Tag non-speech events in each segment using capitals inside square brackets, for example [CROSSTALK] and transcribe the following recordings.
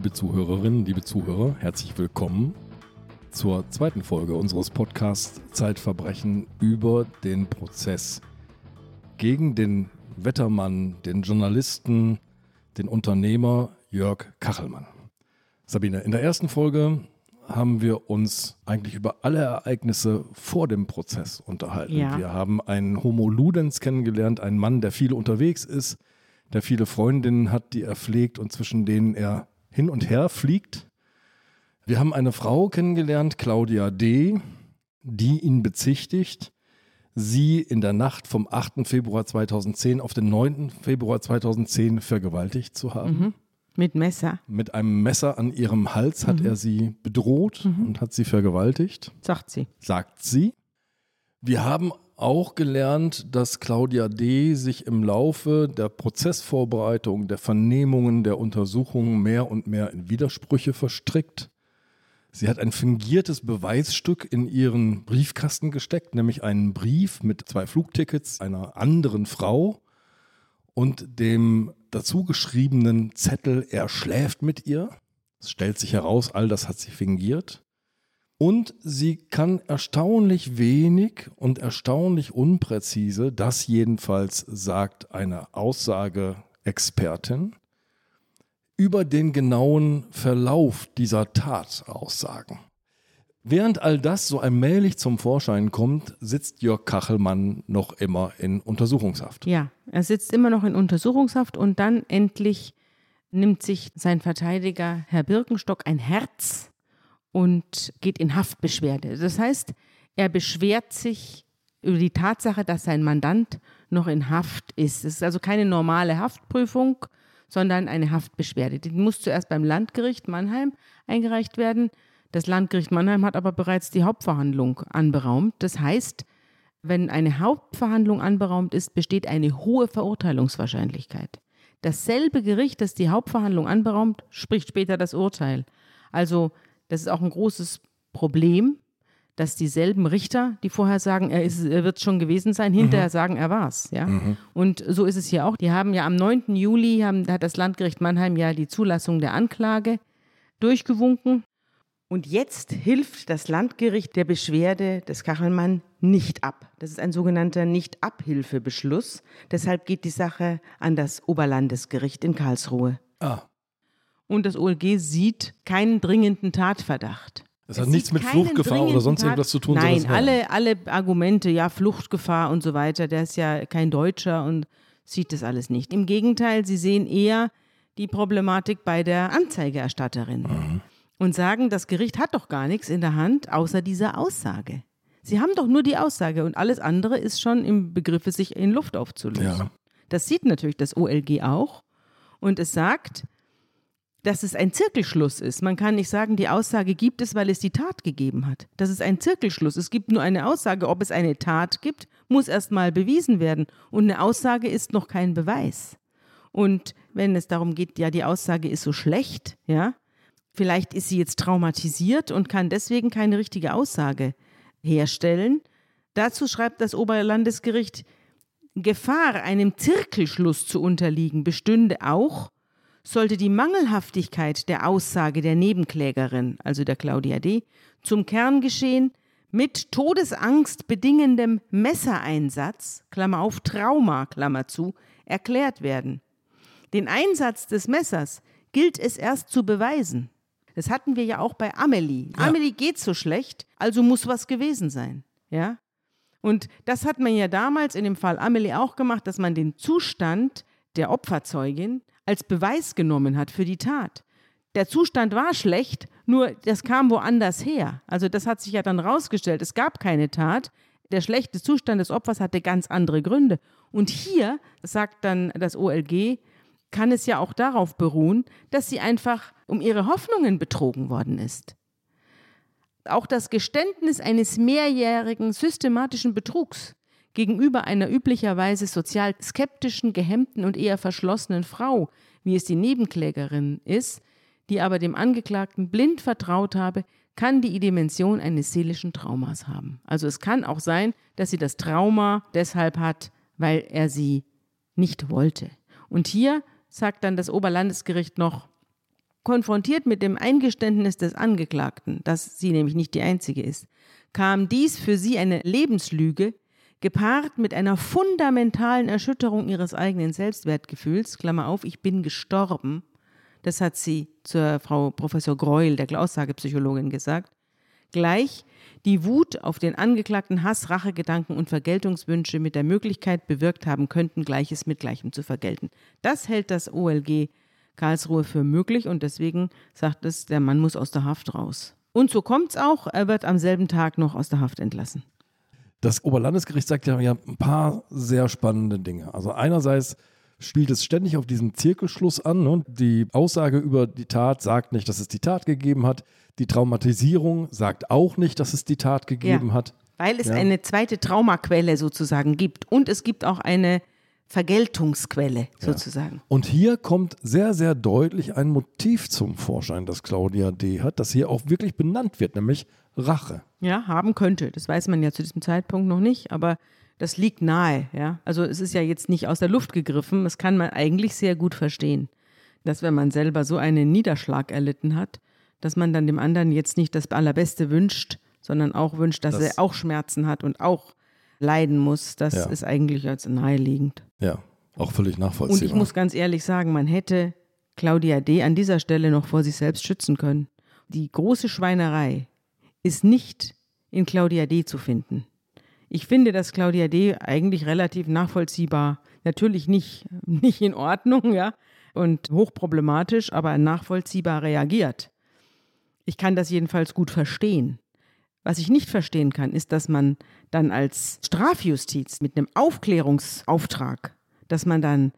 liebe Zuhörerinnen, liebe Zuhörer, herzlich willkommen zur zweiten Folge unseres Podcasts Zeitverbrechen über den Prozess gegen den Wettermann, den Journalisten, den Unternehmer Jörg Kachelmann. Sabine, in der ersten Folge haben wir uns eigentlich über alle Ereignisse vor dem Prozess unterhalten. Ja. Wir haben einen Homo Ludens kennengelernt, einen Mann, der viel unterwegs ist, der viele Freundinnen hat, die er pflegt und zwischen denen er hin und her fliegt. Wir haben eine Frau kennengelernt, Claudia D., die ihn bezichtigt, sie in der Nacht vom 8. Februar 2010 auf den 9. Februar 2010 vergewaltigt zu haben. Mhm. Mit Messer, Mit einem Messer an ihrem Hals hat er sie bedroht und hat sie vergewaltigt, sagt sie. sagt sie. Wir haben auch gelernt, dass Claudia D. sich im Laufe der Prozessvorbereitung, der Vernehmungen, der Untersuchungen mehr und mehr in Widersprüche verstrickt. Sie hat ein fingiertes Beweisstück in ihren Briefkasten gesteckt, nämlich einen Brief mit zwei Flugtickets einer anderen Frau und dem dazu geschriebenen Zettel, er schläft mit ihr. Es stellt sich heraus, all das hat sie fingiert. Und sie kann erstaunlich wenig und erstaunlich unpräzise, das jedenfalls sagt eine Aussageexpertin, über den genauen Verlauf dieser Tat aussagen. Während all das so allmählich zum Vorschein kommt, sitzt Jörg Kachelmann noch immer in Untersuchungshaft. Ja, er sitzt immer noch in Untersuchungshaft und dann endlich nimmt sich sein Verteidiger Herr Birkenstock ein Herz und geht in Haftbeschwerde. Das heißt, er beschwert sich über die Tatsache, dass sein Mandant noch in Haft ist. Es ist also keine normale Haftprüfung, sondern eine Haftbeschwerde. Die muss zuerst beim Landgericht Mannheim eingereicht werden. Das Landgericht Mannheim hat aber bereits die Hauptverhandlung anberaumt. Das heißt, wenn eine Hauptverhandlung anberaumt ist, besteht eine hohe Verurteilungswahrscheinlichkeit. Dasselbe Gericht, das die Hauptverhandlung anberaumt, spricht später das Urteil. Also das ist auch ein großes Problem, dass dieselben Richter, die vorher sagen, er, ist, er wird schon gewesen sein, hinterher sagen, er war's. Ja? Und so ist es hier auch. Die haben ja am 9. Juli, haben, hat das Landgericht Mannheim ja die Zulassung der Anklage durchgewunken. Und jetzt hilft das Landgericht der Beschwerde des Kachelmann nicht ab. Das ist ein sogenannter Nicht-Abhilfebeschluss. Deshalb geht die Sache an das Oberlandesgericht in Karlsruhe. Ah, Und das OLG sieht keinen dringenden Tatverdacht. das Es hat nichts mit Fluchtgefahr oder sonst irgendwas zu tun. Nein, alle, alle Argumente, ja, Fluchtgefahr und so weiter, der ist ja kein Deutscher und sieht das alles nicht. Im Gegenteil, sie sehen eher die Problematik bei der Anzeigerstatterin Mhm. und sagen, das Gericht hat doch gar nichts in der Hand, außer dieser Aussage. Sie haben doch nur die Aussage und alles andere ist schon im Begriffe, sich in Luft aufzulösen. Ja. Das sieht natürlich das OLG auch und es sagt, dass es ein Zirkelschluss ist. Man kann nicht sagen, die Aussage gibt es, weil es die Tat gegeben hat. Das ist ein Zirkelschluss. Es gibt nur eine Aussage. Ob es eine Tat gibt, muss erst mal bewiesen werden. Und eine Aussage ist noch kein Beweis. Und wenn es darum geht, ja, die Aussage ist so schlecht, ja, vielleicht ist sie jetzt traumatisiert und kann deswegen keine richtige Aussage herstellen. Dazu schreibt das Oberlandesgericht, Gefahr, einem Zirkelschluss zu unterliegen, bestünde auch, sollte die Mangelhaftigkeit der Aussage der Nebenklägerin, also der Claudia D., zum Kerngeschehen mit Todesangst bedingendem Messereinsatz, Klammer auf Trauma, Klammer zu, erklärt werden. Den Einsatz des Messers gilt es erst zu beweisen. Das hatten wir ja auch bei Amelie. Ja. Amelie geht so schlecht, also muss was gewesen sein. Ja? Und das hat man ja damals in dem Fall Amelie auch gemacht, dass man den Zustand der Opferzeugin als Beweis genommen hat für die Tat. Der Zustand war schlecht, nur das kam woanders her. Also das hat sich ja dann rausgestellt. Es gab keine Tat. Der schlechte Zustand des Opfers hatte ganz andere Gründe. Und hier, sagt dann das OLG, kann es ja auch darauf beruhen, dass sie einfach um ihre Hoffnungen betrogen worden ist. Auch das Geständnis eines mehrjährigen systematischen Betrugs gegenüber einer üblicherweise sozial skeptischen, gehemmten und eher verschlossenen Frau, wie es die Nebenklägerin ist, die aber dem Angeklagten blind vertraut habe, kann die Dimension eines seelischen Traumas haben. Also es kann auch sein, dass sie das Trauma deshalb hat, weil er sie nicht wollte. Und hier sagt dann das Oberlandesgericht noch, Konfrontiert mit dem Eingeständnis des Angeklagten, dass sie nämlich nicht die einzige ist, kam dies für sie eine Lebenslüge, gepaart mit einer fundamentalen Erschütterung ihres eigenen Selbstwertgefühls, Klammer auf, ich bin gestorben, das hat sie zur Frau Professor Greuel, der Aussagepsychologin, gesagt, gleich die Wut auf den Angeklagten Hass, Rachegedanken und Vergeltungswünsche mit der Möglichkeit bewirkt haben könnten, Gleiches mit Gleichem zu vergelten. Das hält das OLG Karlsruhe für möglich und deswegen sagt es, der Mann muss aus der Haft raus. Und so kommt es auch, er wird am selben Tag noch aus der Haft entlassen. Das Oberlandesgericht sagt ja, ja ein paar sehr spannende Dinge. Also einerseits spielt es ständig auf diesen Zirkelschluss an. Ne? Die Aussage über die Tat sagt nicht, dass es die Tat gegeben hat. Die Traumatisierung sagt auch nicht, dass es die Tat gegeben ja, hat. Weil es ja. eine zweite Traumaquelle sozusagen gibt. Und es gibt auch eine Vergeltungsquelle sozusagen. Ja. Und hier kommt sehr, sehr deutlich ein Motiv zum Vorschein, das Claudia D. hat, das hier auch wirklich benannt wird, nämlich Rache. Ja, haben könnte. Das weiß man ja zu diesem Zeitpunkt noch nicht, aber das liegt nahe. Ja? Also es ist ja jetzt nicht aus der Luft gegriffen, das kann man eigentlich sehr gut verstehen, dass wenn man selber so einen Niederschlag erlitten hat, dass man dann dem anderen jetzt nicht das Allerbeste wünscht, sondern auch wünscht, dass das er auch Schmerzen hat und auch leiden muss, das ja. ist eigentlich als naheliegend. Ja, auch völlig nachvollziehbar. Und ich muss ganz ehrlich sagen, man hätte Claudia D. an dieser Stelle noch vor sich selbst schützen können. Die große Schweinerei ist nicht in Claudia D. zu finden. Ich finde, dass Claudia D. eigentlich relativ nachvollziehbar, natürlich nicht, [LAUGHS] nicht in Ordnung, ja, und hochproblematisch, aber nachvollziehbar reagiert. Ich kann das jedenfalls gut verstehen. Was ich nicht verstehen kann, ist, dass man dann als Strafjustiz mit einem Aufklärungsauftrag, dass man dann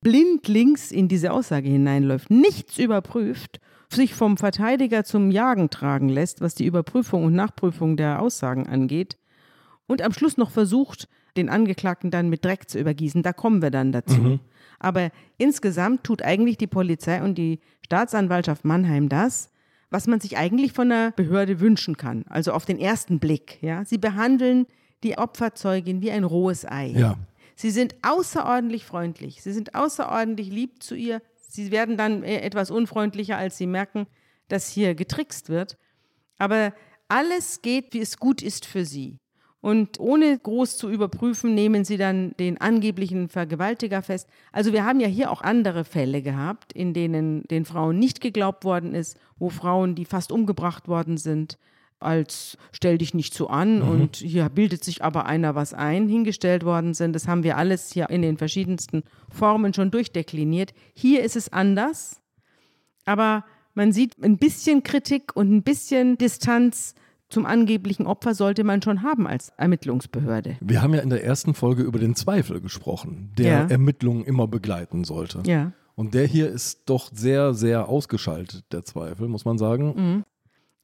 blindlings in diese Aussage hineinläuft, nichts überprüft, sich vom Verteidiger zum Jagen tragen lässt, was die Überprüfung und Nachprüfung der Aussagen angeht, und am Schluss noch versucht, den Angeklagten dann mit Dreck zu übergießen. Da kommen wir dann dazu. Mhm. Aber insgesamt tut eigentlich die Polizei und die Staatsanwaltschaft Mannheim das, was man sich eigentlich von einer Behörde wünschen kann. Also auf den ersten Blick. Ja? Sie behandeln die Opferzeugin wie ein rohes Ei. Ja. Sie sind außerordentlich freundlich. Sie sind außerordentlich lieb zu ihr. Sie werden dann etwas unfreundlicher, als sie merken, dass hier getrickst wird. Aber alles geht, wie es gut ist für sie. Und ohne groß zu überprüfen, nehmen sie dann den angeblichen Vergewaltiger fest. Also wir haben ja hier auch andere Fälle gehabt, in denen den Frauen nicht geglaubt worden ist, wo Frauen, die fast umgebracht worden sind, als stell dich nicht so an mhm. und hier bildet sich aber einer was ein, hingestellt worden sind. Das haben wir alles hier in den verschiedensten Formen schon durchdekliniert. Hier ist es anders, aber man sieht ein bisschen Kritik und ein bisschen Distanz zum angeblichen Opfer sollte man schon haben als Ermittlungsbehörde. Wir haben ja in der ersten Folge über den Zweifel gesprochen, der ja. Ermittlungen immer begleiten sollte. Ja. Und der hier ist doch sehr, sehr ausgeschaltet, der Zweifel, muss man sagen. Mhm.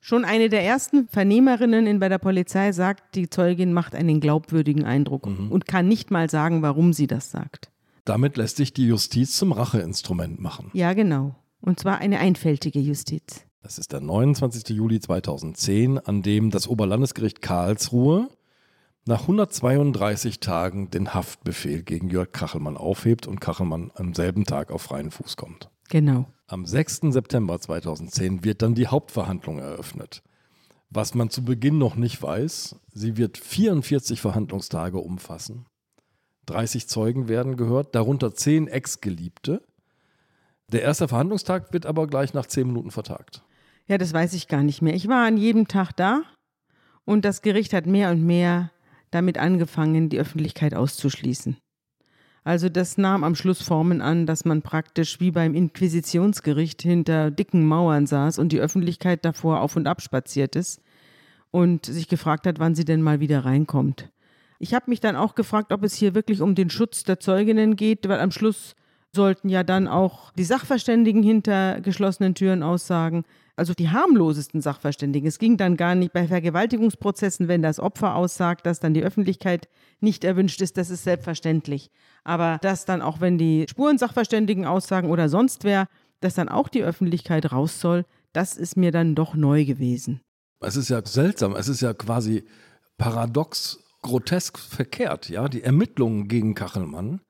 Schon eine der ersten Vernehmerinnen in, bei der Polizei sagt, die Zeugin macht einen glaubwürdigen Eindruck mhm. und kann nicht mal sagen, warum sie das sagt. Damit lässt sich die Justiz zum Racheinstrument machen. Ja, genau. Und zwar eine einfältige Justiz. Das ist der 29. Juli 2010, an dem das Oberlandesgericht Karlsruhe nach 132 Tagen den Haftbefehl gegen Jörg Kachelmann aufhebt und Kachelmann am selben Tag auf freien Fuß kommt. Genau. Am 6. September 2010 wird dann die Hauptverhandlung eröffnet. Was man zu Beginn noch nicht weiß, sie wird 44 Verhandlungstage umfassen. 30 Zeugen werden gehört, darunter 10 Ex-Geliebte. Der erste Verhandlungstag wird aber gleich nach 10 Minuten vertagt. Ja, das weiß ich gar nicht mehr. Ich war an jedem Tag da und das Gericht hat mehr und mehr damit angefangen, die Öffentlichkeit auszuschließen. Also das nahm am Schluss Formen an, dass man praktisch wie beim Inquisitionsgericht hinter dicken Mauern saß und die Öffentlichkeit davor auf und ab spaziert ist und sich gefragt hat, wann sie denn mal wieder reinkommt. Ich habe mich dann auch gefragt, ob es hier wirklich um den Schutz der Zeuginnen geht, weil am Schluss sollten ja dann auch die Sachverständigen hinter geschlossenen Türen aussagen also die harmlosesten Sachverständigen. Es ging dann gar nicht bei Vergewaltigungsprozessen, wenn das Opfer aussagt, dass dann die Öffentlichkeit nicht erwünscht ist, das ist selbstverständlich. Aber dass dann auch, wenn die Spurensachverständigen aussagen oder sonst wer, dass dann auch die Öffentlichkeit raus soll, das ist mir dann doch neu gewesen. Es ist ja seltsam, es ist ja quasi paradox, grotesk verkehrt, ja, die Ermittlungen gegen Kachelmann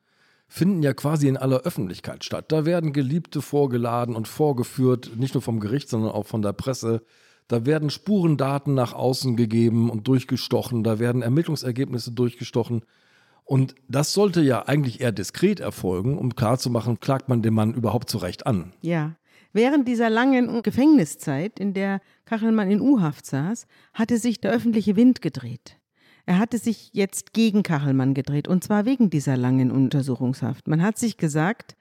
finden ja quasi in aller Öffentlichkeit statt. Da werden Geliebte vorgeladen und vorgeführt, nicht nur vom Gericht, sondern auch von der Presse. Da werden Spurendaten nach außen gegeben und durchgestochen. Da werden Ermittlungsergebnisse durchgestochen. Und das sollte ja eigentlich eher diskret erfolgen, um klarzumachen, klagt man den Mann überhaupt zu Recht an. Ja. Während dieser langen Gefängniszeit, in der Kachelmann in U-Haft saß, hatte sich der öffentliche Wind gedreht. Er hatte sich jetzt gegen Kachelmann gedreht, und zwar wegen dieser langen Untersuchungshaft. Man hat sich gesagt,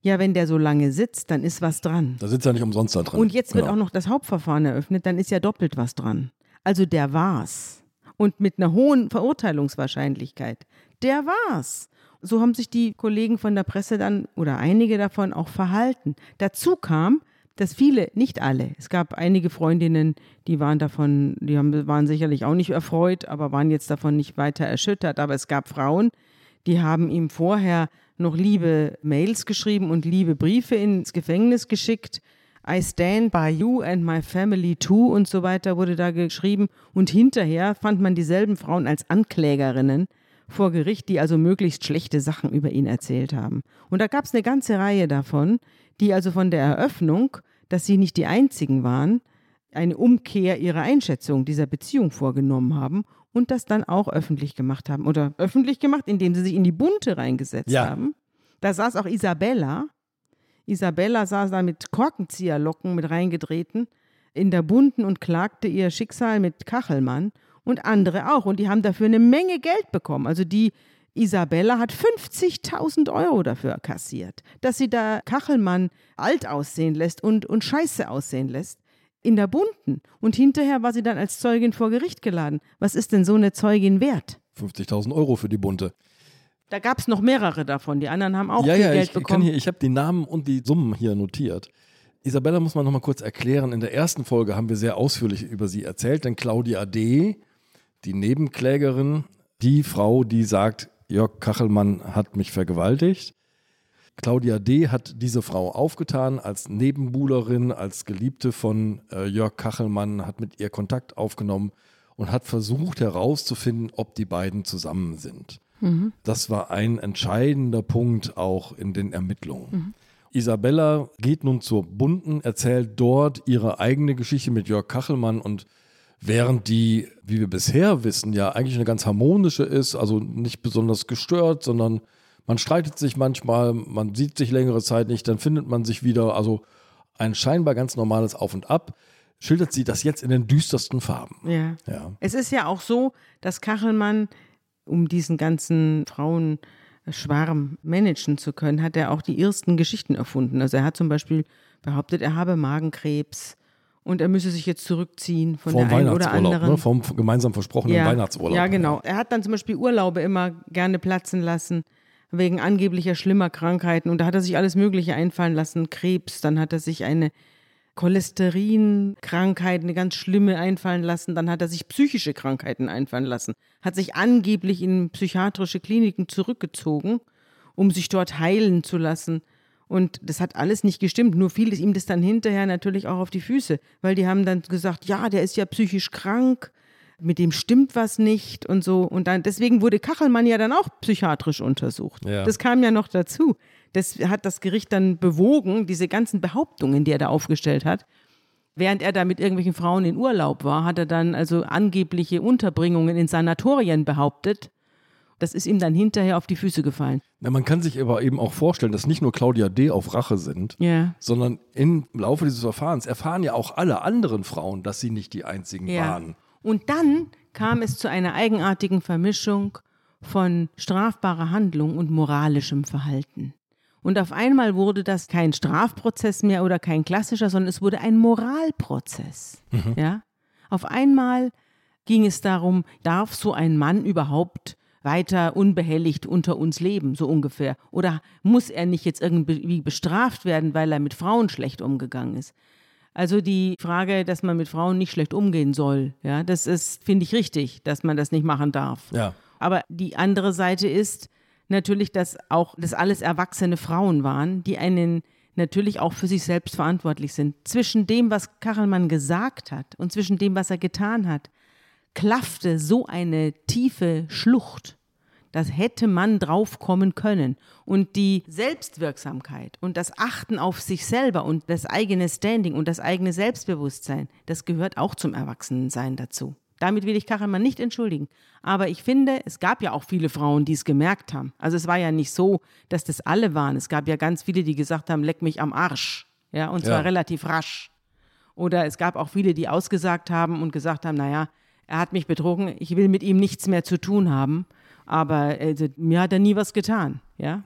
ja, wenn der so lange sitzt, dann ist was dran. Da sitzt er nicht umsonst da drin. Und jetzt wird genau. auch noch das Hauptverfahren eröffnet, dann ist ja doppelt was dran. Also der war's. Und mit einer hohen Verurteilungswahrscheinlichkeit. Der war's. So haben sich die Kollegen von der Presse dann oder einige davon auch verhalten. Dazu kam, dass viele, nicht alle, es gab einige Freundinnen, die waren davon, die haben, waren sicherlich auch nicht erfreut, aber waren jetzt davon nicht weiter erschüttert. Aber es gab Frauen, die haben ihm vorher noch liebe Mails geschrieben und liebe Briefe ins Gefängnis geschickt. I stand by you and my family too und so weiter wurde da geschrieben. Und hinterher fand man dieselben Frauen als Anklägerinnen vor Gericht, die also möglichst schlechte Sachen über ihn erzählt haben. Und da gab es eine ganze Reihe davon, die also von der Eröffnung dass sie nicht die einzigen waren, eine Umkehr ihrer Einschätzung dieser Beziehung vorgenommen haben und das dann auch öffentlich gemacht haben. Oder öffentlich gemacht, indem sie sich in die Bunte reingesetzt ja. haben. Da saß auch Isabella. Isabella saß da mit Korkenzieherlocken mit reingedrehten in der Bunten und klagte ihr Schicksal mit Kachelmann und andere auch. Und die haben dafür eine Menge Geld bekommen. Also die Isabella hat 50.000 Euro dafür kassiert, dass sie da Kachelmann alt aussehen lässt und, und scheiße aussehen lässt. In der Bunten. Und hinterher war sie dann als Zeugin vor Gericht geladen. Was ist denn so eine Zeugin wert? 50.000 Euro für die Bunte. Da gab es noch mehrere davon. Die anderen haben auch ja, viel ja, Geld ich bekommen. Hier, ich habe die Namen und die Summen hier notiert. Isabella muss man noch mal kurz erklären. In der ersten Folge haben wir sehr ausführlich über sie erzählt, denn Claudia D., die Nebenklägerin, die Frau, die sagt, Jörg Kachelmann hat mich vergewaltigt. Claudia D. hat diese Frau aufgetan als Nebenbuhlerin, als Geliebte von äh, Jörg Kachelmann, hat mit ihr Kontakt aufgenommen und hat versucht herauszufinden, ob die beiden zusammen sind. Mhm. Das war ein entscheidender Punkt auch in den Ermittlungen. Mhm. Isabella geht nun zur Bunden, erzählt dort ihre eigene Geschichte mit Jörg Kachelmann und Während die, wie wir bisher wissen, ja eigentlich eine ganz harmonische ist, also nicht besonders gestört, sondern man streitet sich manchmal, man sieht sich längere Zeit nicht, dann findet man sich wieder. Also ein scheinbar ganz normales Auf und Ab. Schildert sie das jetzt in den düstersten Farben. Ja. ja. Es ist ja auch so, dass Kachelmann, um diesen ganzen Frauenschwarm managen zu können, hat er auch die ersten Geschichten erfunden. Also er hat zum Beispiel behauptet, er habe Magenkrebs und er müsse sich jetzt zurückziehen von vom der einen oder anderen. Ne? Vom gemeinsam versprochenen ja, Weihnachtsurlaub. Ja, genau. Er hat dann zum Beispiel Urlaube immer gerne platzen lassen, wegen angeblicher schlimmer Krankheiten. Und da hat er sich alles Mögliche einfallen lassen. Krebs, dann hat er sich eine Cholesterinkrankheit, eine ganz schlimme einfallen lassen. Dann hat er sich psychische Krankheiten einfallen lassen. Hat sich angeblich in psychiatrische Kliniken zurückgezogen, um sich dort heilen zu lassen. Und das hat alles nicht gestimmt. Nur fiel es ihm das dann hinterher natürlich auch auf die Füße, weil die haben dann gesagt, ja, der ist ja psychisch krank, mit dem stimmt was nicht und so. Und dann, deswegen wurde Kachelmann ja dann auch psychiatrisch untersucht. Ja. Das kam ja noch dazu. Das hat das Gericht dann bewogen, diese ganzen Behauptungen, die er da aufgestellt hat. Während er da mit irgendwelchen Frauen in Urlaub war, hat er dann also angebliche Unterbringungen in Sanatorien behauptet das ist ihm dann hinterher auf die Füße gefallen. Na, man kann sich aber eben auch vorstellen, dass nicht nur Claudia D. auf Rache sind, ja. sondern im Laufe dieses Verfahrens erfahren ja auch alle anderen Frauen, dass sie nicht die einzigen ja. waren. Und dann kam es zu einer eigenartigen Vermischung von strafbarer Handlung und moralischem Verhalten. Und auf einmal wurde das kein Strafprozess mehr oder kein klassischer, sondern es wurde ein Moralprozess. Mhm. Ja? Auf einmal ging es darum, darf so ein Mann überhaupt weiter unbehelligt unter uns leben, so ungefähr? Oder muss er nicht jetzt irgendwie bestraft werden, weil er mit Frauen schlecht umgegangen ist? Also die Frage, dass man mit Frauen nicht schlecht umgehen soll, ja, das ist, finde ich, richtig, dass man das nicht machen darf. Ja. Aber die andere Seite ist natürlich, dass auch das alles erwachsene Frauen waren, die einen natürlich auch für sich selbst verantwortlich sind. Zwischen dem, was Kachelmann gesagt hat und zwischen dem, was er getan hat, klaffte so eine tiefe Schlucht, Das hätte man drauf kommen können. Und die Selbstwirksamkeit und das Achten auf sich selber und das eigene Standing und das eigene Selbstbewusstsein, das gehört auch zum Erwachsenensein dazu. Damit will ich Kachelmann nicht entschuldigen. Aber ich finde, es gab ja auch viele Frauen, die es gemerkt haben. Also es war ja nicht so, dass das alle waren. Es gab ja ganz viele, die gesagt haben, leck mich am Arsch. Ja, und zwar ja. relativ rasch. Oder es gab auch viele, die ausgesagt haben und gesagt haben, naja, er hat mich betrogen, ich will mit ihm nichts mehr zu tun haben. Aber also, mir hat er nie was getan. Ja.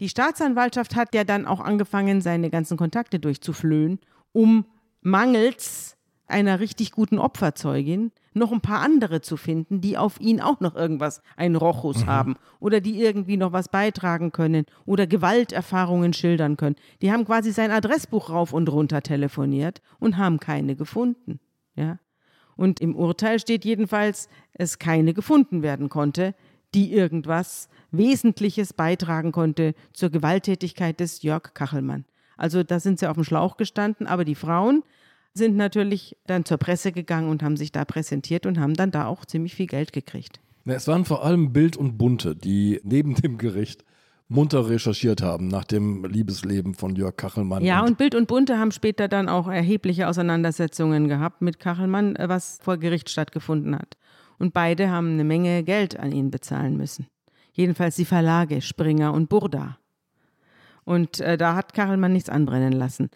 Die Staatsanwaltschaft hat ja dann auch angefangen, seine ganzen Kontakte durchzuflöhen, um mangels einer richtig guten Opferzeugin noch ein paar andere zu finden, die auf ihn auch noch irgendwas, einen Rochus mhm. haben oder die irgendwie noch was beitragen können oder Gewalterfahrungen schildern können. Die haben quasi sein Adressbuch rauf und runter telefoniert und haben keine gefunden. Ja. Und im Urteil steht jedenfalls, es keine gefunden werden konnte, die irgendwas Wesentliches beitragen konnte zur Gewalttätigkeit des Jörg Kachelmann. Also da sind sie auf dem Schlauch gestanden, aber die Frauen sind natürlich dann zur Presse gegangen und haben sich da präsentiert und haben dann da auch ziemlich viel Geld gekriegt. Es waren vor allem Bild und Bunte, die neben dem Gericht munter recherchiert haben nach dem Liebesleben von Jörg Kachelmann. Ja, und, und Bild und Bunte haben später dann auch erhebliche Auseinandersetzungen gehabt mit Kachelmann, was vor Gericht stattgefunden hat. Und beide haben eine Menge Geld an ihn bezahlen müssen. Jedenfalls die Verlage Springer und Burda. Und äh, da hat Kachelmann nichts anbrennen lassen.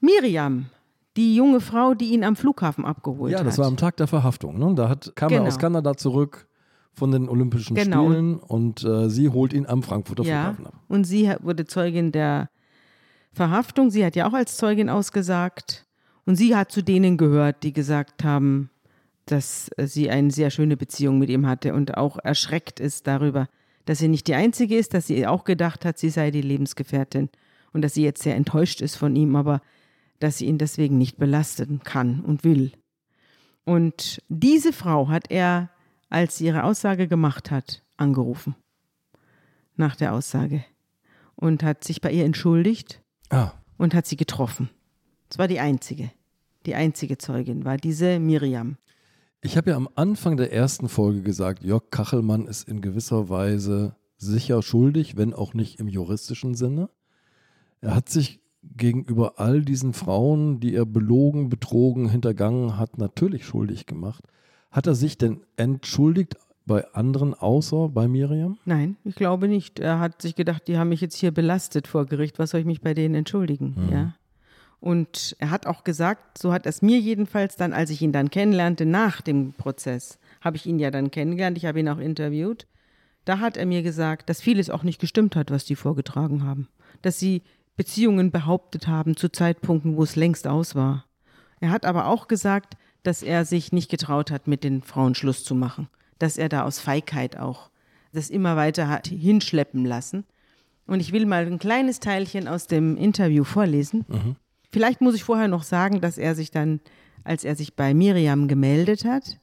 Miriam die junge Frau, die ihn am Flughafen abgeholt hat. Ja, das war am Tag der Verhaftung. Ne? Da hat, kam genau. er aus Kanada zurück von den Olympischen genau. Spielen und äh, sie holt ihn am Frankfurter ja. Flughafen ab. Und sie wurde Zeugin der Verhaftung. Sie hat ja auch als Zeugin ausgesagt. Und sie hat zu denen gehört, die gesagt haben, dass sie eine sehr schöne Beziehung mit ihm hatte und auch erschreckt ist darüber, dass sie nicht die Einzige ist, dass sie auch gedacht hat, sie sei die Lebensgefährtin und dass sie jetzt sehr enttäuscht ist von ihm. Aber dass sie ihn deswegen nicht belasten kann und will. Und diese Frau hat er, als sie ihre Aussage gemacht hat, angerufen. Nach der Aussage. Und hat sich bei ihr entschuldigt ah. und hat sie getroffen. Es war die einzige. Die einzige Zeugin war diese Miriam. Ich habe ja am Anfang der ersten Folge gesagt, Jörg Kachelmann ist in gewisser Weise sicher schuldig, wenn auch nicht im juristischen Sinne. Er hat sich gegenüber all diesen Frauen, die er belogen, betrogen, hintergangen hat, natürlich schuldig gemacht. Hat er sich denn entschuldigt bei anderen außer bei Miriam? Nein, ich glaube nicht. Er hat sich gedacht, die haben mich jetzt hier belastet vor Gericht. Was soll ich mich bei denen entschuldigen? Mhm. Ja. Und er hat auch gesagt, so hat es mir jedenfalls dann, als ich ihn dann kennenlernte, nach dem Prozess, habe ich ihn ja dann kennengelernt, ich habe ihn auch interviewt, da hat er mir gesagt, dass vieles auch nicht gestimmt hat, was die vorgetragen haben. Dass sie Beziehungen behauptet haben zu Zeitpunkten, wo es längst aus war. Er hat aber auch gesagt, dass er sich nicht getraut hat, mit den Frauen Schluss zu machen, dass er da aus Feigheit auch das immer weiter hat hinschleppen lassen. Und ich will mal ein kleines Teilchen aus dem Interview vorlesen. Mhm. Vielleicht muss ich vorher noch sagen, dass er sich dann, als er sich bei Miriam gemeldet hat,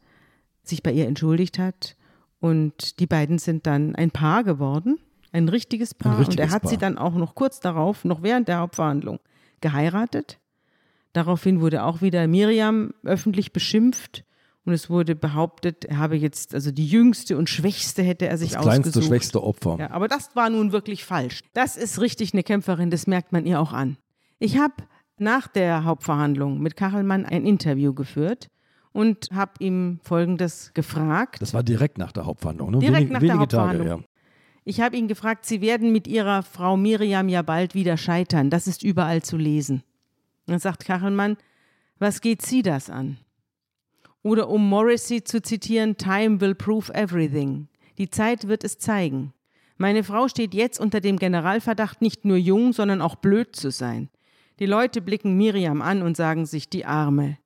sich bei ihr entschuldigt hat und die beiden sind dann ein Paar geworden. Ein richtiges Paar. Ein richtiges und er hat Paar. sie dann auch noch kurz darauf, noch während der Hauptverhandlung, geheiratet. Daraufhin wurde auch wieder Miriam öffentlich beschimpft und es wurde behauptet, er habe jetzt, also die jüngste und schwächste hätte er sich das ausgesucht. Das kleinste, schwächste Opfer. Ja, aber das war nun wirklich falsch. Das ist richtig eine Kämpferin, das merkt man ihr auch an. Ich habe nach der Hauptverhandlung mit Kachelmann ein Interview geführt und habe ihm Folgendes gefragt. Das war direkt nach der Hauptverhandlung, ne? Direkt Wenig, nach der Hauptverhandlung. Tage, ja. Ich habe ihn gefragt, Sie werden mit Ihrer Frau Miriam ja bald wieder scheitern. Das ist überall zu lesen. Dann sagt Kachelmann, was geht Sie das an? Oder um Morrissey zu zitieren, Time will prove everything. Die Zeit wird es zeigen. Meine Frau steht jetzt unter dem Generalverdacht, nicht nur jung, sondern auch blöd zu sein. Die Leute blicken Miriam an und sagen sich die Arme.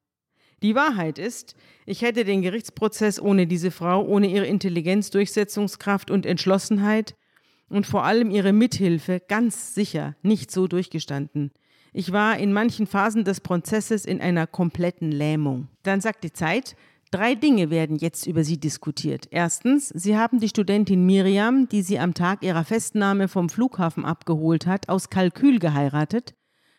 Die Wahrheit ist, ich hätte den Gerichtsprozess ohne diese Frau, ohne ihre Intelligenz, Durchsetzungskraft und Entschlossenheit und vor allem ihre Mithilfe ganz sicher nicht so durchgestanden. Ich war in manchen Phasen des Prozesses in einer kompletten Lähmung. Dann sagt die Zeit, drei Dinge werden jetzt über sie diskutiert. Erstens, sie haben die Studentin Miriam, die sie am Tag ihrer Festnahme vom Flughafen abgeholt hat, aus Kalkül geheiratet,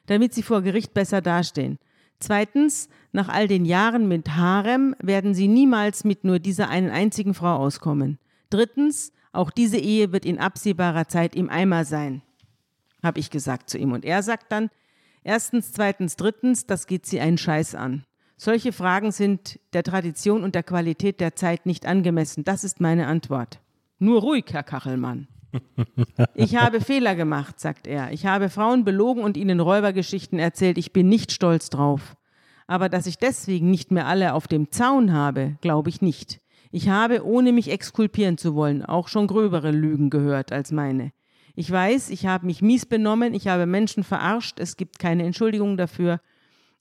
damit sie vor Gericht besser dastehen. Zweitens, nach all den Jahren mit Harem werden sie niemals mit nur dieser einen einzigen Frau auskommen. Drittens, Auch diese Ehe wird in absehbarer Zeit im Eimer sein, habe ich gesagt zu ihm. Und er sagt dann, erstens, zweitens, drittens, das geht sie einen Scheiß an. Solche Fragen sind der Tradition und der Qualität der Zeit nicht angemessen. Das ist meine Antwort. Nur ruhig, Herr Kachelmann. Ich habe Fehler gemacht, sagt er. Ich habe Frauen belogen und ihnen Räubergeschichten erzählt. Ich bin nicht stolz drauf. Aber dass ich deswegen nicht mehr alle auf dem Zaun habe, glaube ich nicht. Ich habe, ohne mich exkulpieren zu wollen, auch schon gröbere Lügen gehört als meine. Ich weiß, ich habe mich mies benommen, ich habe Menschen verarscht, es gibt keine Entschuldigung dafür.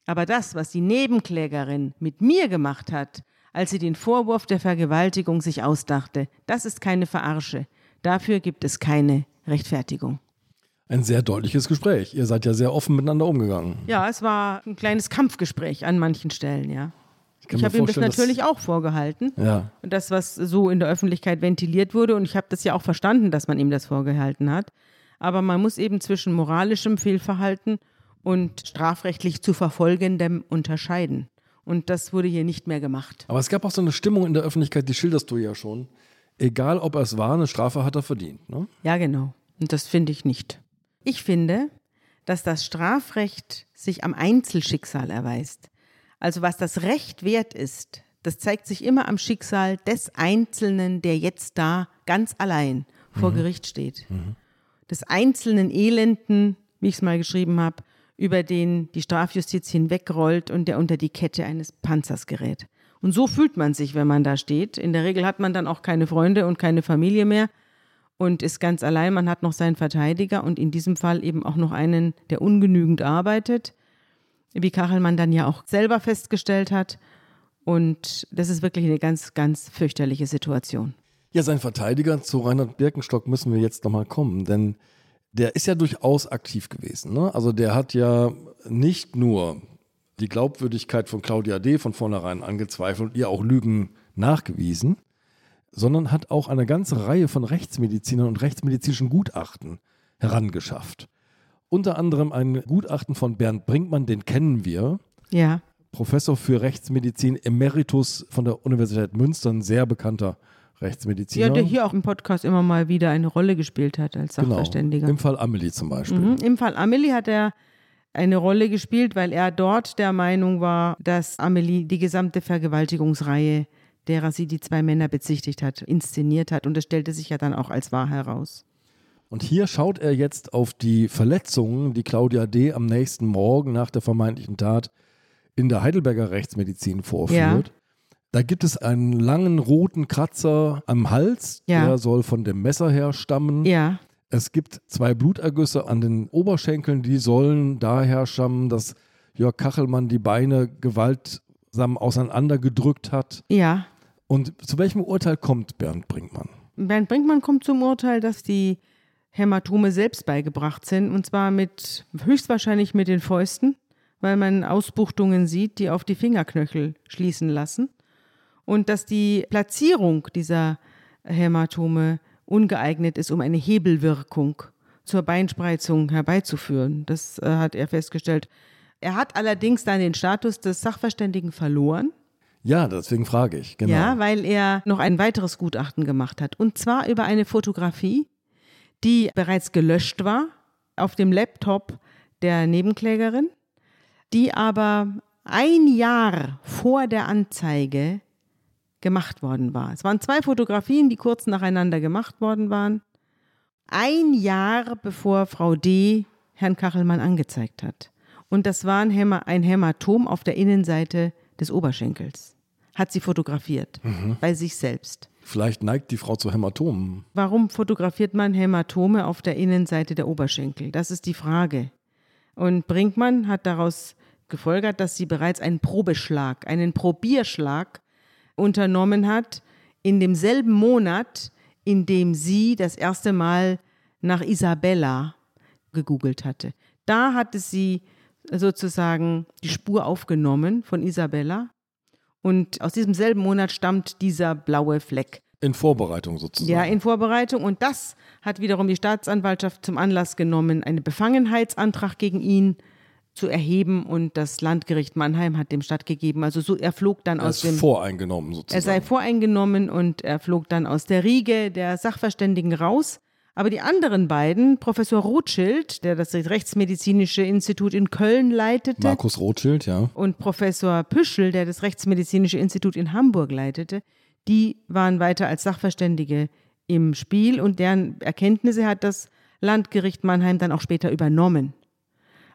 Aber das, was die Nebenklägerin mit mir gemacht hat, als sie den Vorwurf der Vergewaltigung sich ausdachte, das ist keine Verarsche. Dafür gibt es keine Rechtfertigung. Ein sehr deutliches Gespräch. Ihr seid ja sehr offen miteinander umgegangen. Ja, es war ein kleines Kampfgespräch an manchen Stellen, ja. Ich, ich habe ihm das natürlich auch vorgehalten. Ja. Das, was so in der Öffentlichkeit ventiliert wurde. Und ich habe das ja auch verstanden, dass man ihm das vorgehalten hat. Aber man muss eben zwischen moralischem Fehlverhalten und strafrechtlich zu verfolgendem unterscheiden. Und das wurde hier nicht mehr gemacht. Aber es gab auch so eine Stimmung in der Öffentlichkeit, die schilderst du ja schon. Egal, ob er es war, eine Strafe hat er verdient. Ne? Ja, genau. Und das finde ich nicht. Ich finde, dass das Strafrecht sich am Einzelschicksal erweist. Also was das Recht wert ist, das zeigt sich immer am Schicksal des Einzelnen, der jetzt da ganz allein vor mhm. Gericht steht. Mhm. Des einzelnen Elenden, wie ich es mal geschrieben habe, über den die Strafjustiz hinwegrollt und der unter die Kette eines Panzers gerät. Und so fühlt man sich, wenn man da steht. In der Regel hat man dann auch keine Freunde und keine Familie mehr und ist ganz allein. Man hat noch seinen Verteidiger und in diesem Fall eben auch noch einen, der ungenügend arbeitet wie Kachelmann dann ja auch selber festgestellt hat. Und das ist wirklich eine ganz, ganz fürchterliche Situation. Ja, sein Verteidiger zu Reinhard Birkenstock müssen wir jetzt nochmal kommen, denn der ist ja durchaus aktiv gewesen. Ne? Also der hat ja nicht nur die Glaubwürdigkeit von Claudia D. von vornherein angezweifelt und ihr auch Lügen nachgewiesen, sondern hat auch eine ganze Reihe von Rechtsmedizinern und rechtsmedizinischen Gutachten herangeschafft. Unter anderem ein Gutachten von Bernd Brinkmann, den kennen wir. Ja. Professor für Rechtsmedizin Emeritus von der Universität Münster, ein sehr bekannter Rechtsmediziner. Ja, der hier auch im Podcast immer mal wieder eine Rolle gespielt hat als genau. Sachverständiger. Genau. Im Fall Amelie zum Beispiel. Mhm. Im Fall Amelie hat er eine Rolle gespielt, weil er dort der Meinung war, dass Amelie die gesamte Vergewaltigungsreihe, derer sie die zwei Männer bezichtigt hat, inszeniert hat. Und das stellte sich ja dann auch als wahr heraus. Und hier schaut er jetzt auf die Verletzungen, die Claudia D. am nächsten Morgen nach der vermeintlichen Tat in der Heidelberger Rechtsmedizin vorführt. Ja. Da gibt es einen langen roten Kratzer am Hals, ja. der soll von dem Messer her stammen. Ja. Es gibt zwei Blutergüsse an den Oberschenkeln, die sollen daher stammen, dass Jörg Kachelmann die Beine gewaltsam auseinandergedrückt hat. Ja. Und zu welchem Urteil kommt Bernd Brinkmann? Bernd Brinkmann kommt zum Urteil, dass die Hämatome selbst beigebracht sind. Und zwar mit, höchstwahrscheinlich mit den Fäusten, weil man Ausbuchtungen sieht, die auf die Fingerknöchel schließen lassen. Und dass die Platzierung dieser Hämatome ungeeignet ist, um eine Hebelwirkung zur Beinspreizung herbeizuführen. Das äh, hat er festgestellt. Er hat allerdings dann den Status des Sachverständigen verloren. Ja, deswegen frage ich, genau. Ja, weil er noch ein weiteres Gutachten gemacht hat. Und zwar über eine Fotografie, die bereits gelöscht war auf dem Laptop der Nebenklägerin, die aber ein Jahr vor der Anzeige gemacht worden war. Es waren zwei Fotografien, die kurz nacheinander gemacht worden waren. Ein Jahr bevor Frau D. Herrn Kachelmann angezeigt hat. Und das war ein, Hämatom auf der Innenseite des Oberschenkels. Hat sie fotografiert mhm. bei sich selbst. Vielleicht neigt die Frau zu Hämatomen. Warum fotografiert man Hämatome auf der Innenseite der Oberschenkel? Das ist die Frage. Und Brinkmann hat daraus gefolgert, dass sie bereits einen Probeschlag, einen Probierschlag unternommen hat in demselben Monat, in dem sie das erste Mal nach Isabella gegoogelt hatte. Da hatte sie sozusagen die Spur aufgenommen von Isabella und aus diesem selben Monat stammt dieser blaue Fleck. In Vorbereitung sozusagen. Ja, in Vorbereitung. Und das hat wiederum die Staatsanwaltschaft zum Anlass genommen, einen Befangenheitsantrag gegen ihn zu erheben und das Landgericht Mannheim hat dem stattgegeben. Also so, er flog dann Er aus ist dem voreingenommen sozusagen. er sei voreingenommen und er flog dann aus der Riege der Sachverständigen raus. Aber die anderen beiden, Professor Rothschild, der das Rechtsmedizinische Institut in Köln leitete, Markus Rothschild, ja. und Professor Püschel, der das Rechtsmedizinische Institut in Hamburg leitete, die waren weiter als Sachverständige im Spiel und deren Erkenntnisse hat das Landgericht Mannheim dann auch später übernommen.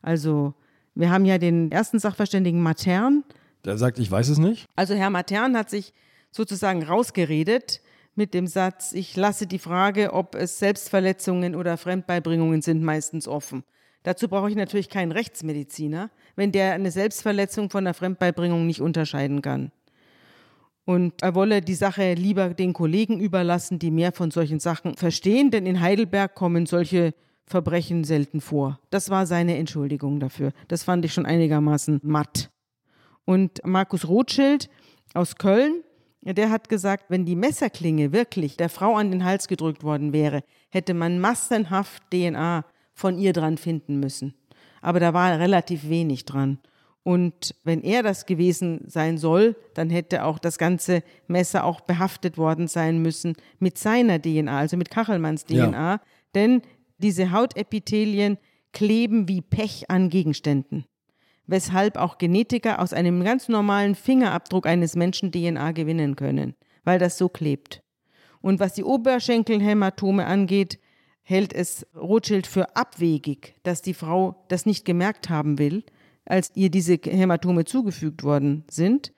Also wir haben ja den ersten Sachverständigen Matern, Der sagt, ich weiß es nicht. also Herr Matern hat sich sozusagen rausgeredet mit dem Satz, ich lasse die Frage, ob es Selbstverletzungen oder Fremdbeibringungen sind, meistens offen. Dazu brauche ich natürlich keinen Rechtsmediziner, wenn der eine Selbstverletzung von einer Fremdbeibringung nicht unterscheiden kann. Und er wolle die Sache lieber den Kollegen überlassen, die mehr von solchen Sachen verstehen, denn in Heidelberg kommen solche Verbrechen selten vor. Das war seine Entschuldigung dafür. Das fand ich schon einigermaßen matt. Und Markus Rothschild aus Köln, der hat gesagt, wenn die Messerklinge wirklich der Frau an den Hals gedrückt worden wäre, hätte man massenhaft DNA von ihr dran finden müssen. Aber da war relativ wenig dran. Und wenn er das gewesen sein soll, dann hätte auch das ganze Messer auch behaftet worden sein müssen mit seiner DNA, also mit Kachelmanns Ja. DNA. Denn diese Hautepithelien kleben wie Pech an Gegenständen weshalb auch Genetiker aus einem ganz normalen Fingerabdruck eines Menschen DNA gewinnen können, weil das so klebt. Und was die Oberschenkelhämatome angeht, hält es Rothschild für abwegig, dass die Frau das nicht gemerkt haben will, als ihr diese Hämatome zugefügt worden sind.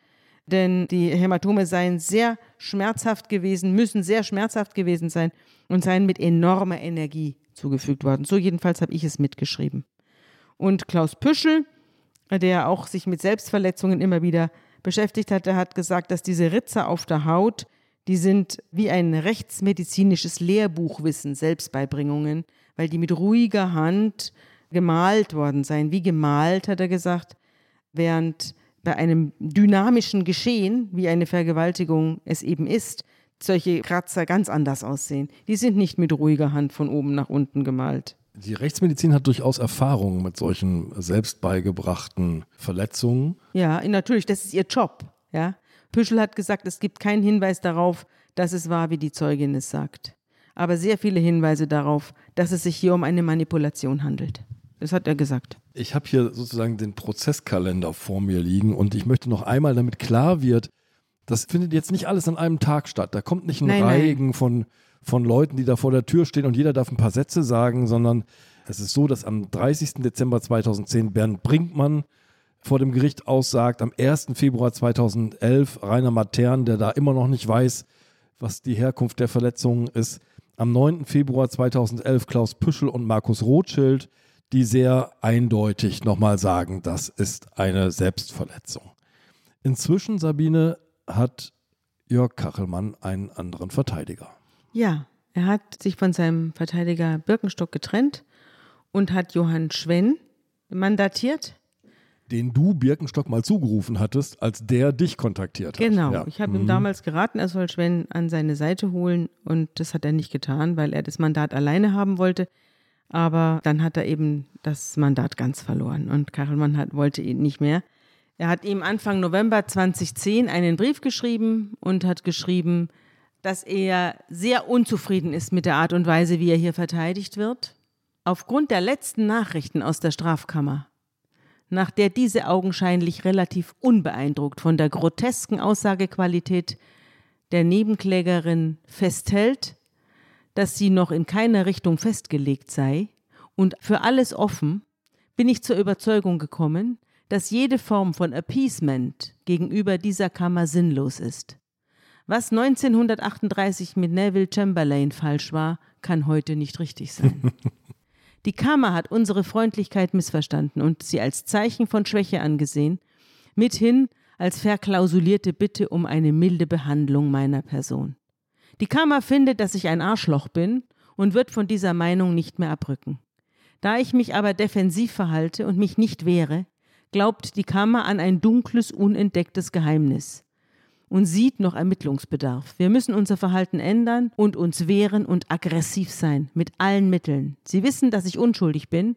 Denn die Hämatome seien sehr schmerzhaft gewesen, müssen sehr schmerzhaft gewesen sein und seien mit enormer Energie zugefügt worden. So jedenfalls habe ich es mitgeschrieben. Und Klaus Püschel, der auch sich mit Selbstverletzungen immer wieder beschäftigt hat, der hat gesagt, dass diese Ritze auf der Haut, die sind wie ein rechtsmedizinisches Lehrbuchwissen, Selbstbeibringungen, weil die mit ruhiger Hand gemalt worden seien. Wie gemalt, hat er gesagt, während bei einem dynamischen Geschehen, wie eine Vergewaltigung es eben ist, solche Kratzer ganz anders aussehen. Die sind nicht mit ruhiger Hand von oben nach unten gemalt. Die Rechtsmedizin hat durchaus Erfahrung mit solchen selbst beigebrachten Verletzungen. Ja, natürlich, das ist ihr Job. Ja. Püschel hat gesagt, es gibt keinen Hinweis darauf, dass es war, wie die Zeugin es sagt. Aber sehr viele Hinweise darauf, dass es sich hier um eine Manipulation handelt. Das hat er gesagt. Ich habe hier sozusagen den Prozesskalender vor mir liegen und ich möchte noch einmal, damit klar wird, das findet jetzt nicht alles an einem Tag statt. Da kommt nicht ein Nein, nein. Reigen von, von Leuten, die da vor der Tür stehen und jeder darf ein paar Sätze sagen, sondern es ist so, dass am 30. Dezember 2010 Bernd Brinkmann vor dem Gericht aussagt, am 1. Februar 2011 Rainer Matern, der da immer noch nicht weiß, was die Herkunft der Verletzungen ist, am 9. Februar 2011 Klaus Püschel und Markus Rothschild, die sehr eindeutig nochmal sagen, das ist eine Selbstverletzung. Inzwischen, Sabine, hat Jörg Kachelmann einen anderen Verteidiger. Ja, er hat sich von seinem Verteidiger Birkenstock getrennt und hat Johann Schwenn mandatiert. Den du Birkenstock mal zugerufen hattest, als der dich kontaktiert hat. Genau. Ja. Ich habe ihm damals geraten, er soll Schwenn an seine Seite holen und das hat er nicht getan, weil er das Mandat alleine haben wollte. Aber dann hat er eben das Mandat ganz verloren und Kachelmann hat, wollte ihn nicht mehr. Er hat ihm Anfang November 2010 einen Brief geschrieben und hat geschrieben, dass er sehr unzufrieden ist mit der Art und Weise, wie er hier verteidigt wird. Aufgrund der letzten Nachrichten aus der Strafkammer nach der diese augenscheinlich relativ unbeeindruckt von der grotesken Aussagequalität der Nebenklägerin festhält, dass sie noch in keiner Richtung festgelegt sei und für alles offen, bin ich zur Überzeugung gekommen, dass jede Form von Appeasement gegenüber dieser Kammer sinnlos ist. Was 1938 mit Neville Chamberlain falsch war, kann heute nicht richtig sein. [LAUGHS] Die Kammer hat unsere Freundlichkeit missverstanden und sie als Zeichen von Schwäche angesehen, mithin als verklausulierte Bitte um eine milde Behandlung meiner Person. Die Kammer findet, dass ich ein Arschloch bin und wird von dieser Meinung nicht mehr abrücken. Da ich mich aber defensiv verhalte und mich nicht wehre, glaubt die Kammer an ein dunkles, unentdecktes Geheimnis und sieht noch Ermittlungsbedarf. Wir müssen unser Verhalten ändern und uns wehren und aggressiv sein, mit allen Mitteln. Sie wissen, dass ich unschuldig bin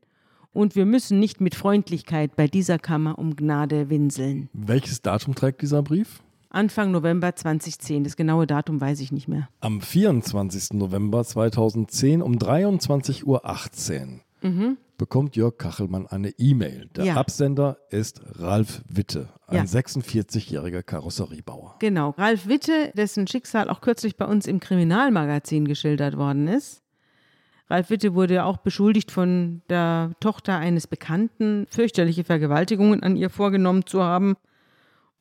und wir müssen nicht mit Freundlichkeit bei dieser Kammer um Gnade winseln. Welches Datum trägt dieser Brief? Anfang November 2010. Das genaue Datum weiß ich nicht mehr. Am 24. November 2010 um 23.18 Uhr mhm. Bekommt Jörg Kachelmann eine E-Mail. Der ja. Absender ist Ralf Witte, ein ja. 46-jähriger Karosseriebauer. Genau, Ralf Witte, dessen Schicksal auch kürzlich bei uns im Kriminalmagazin geschildert worden ist. Ralf Witte wurde auch beschuldigt, von der Tochter eines Bekannten fürchterliche Vergewaltigungen an ihr vorgenommen zu haben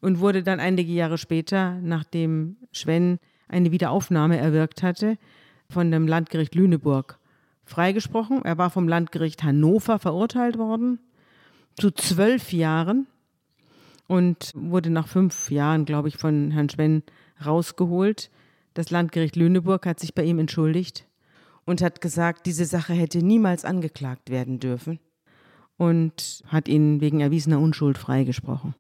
und wurde dann einige Jahre später, nachdem Schwenn eine Wiederaufnahme erwirkt hatte, von dem Landgericht Lüneburg freigesprochen. Er war vom Landgericht Hannover verurteilt worden zu zwölf Jahren und wurde nach fünf Jahren, glaube ich, von Herrn Schwenn rausgeholt. Das Landgericht Lüneburg hat sich bei ihm entschuldigt und hat gesagt, diese Sache hätte niemals angeklagt werden dürfen und hat ihn wegen erwiesener Unschuld freigesprochen.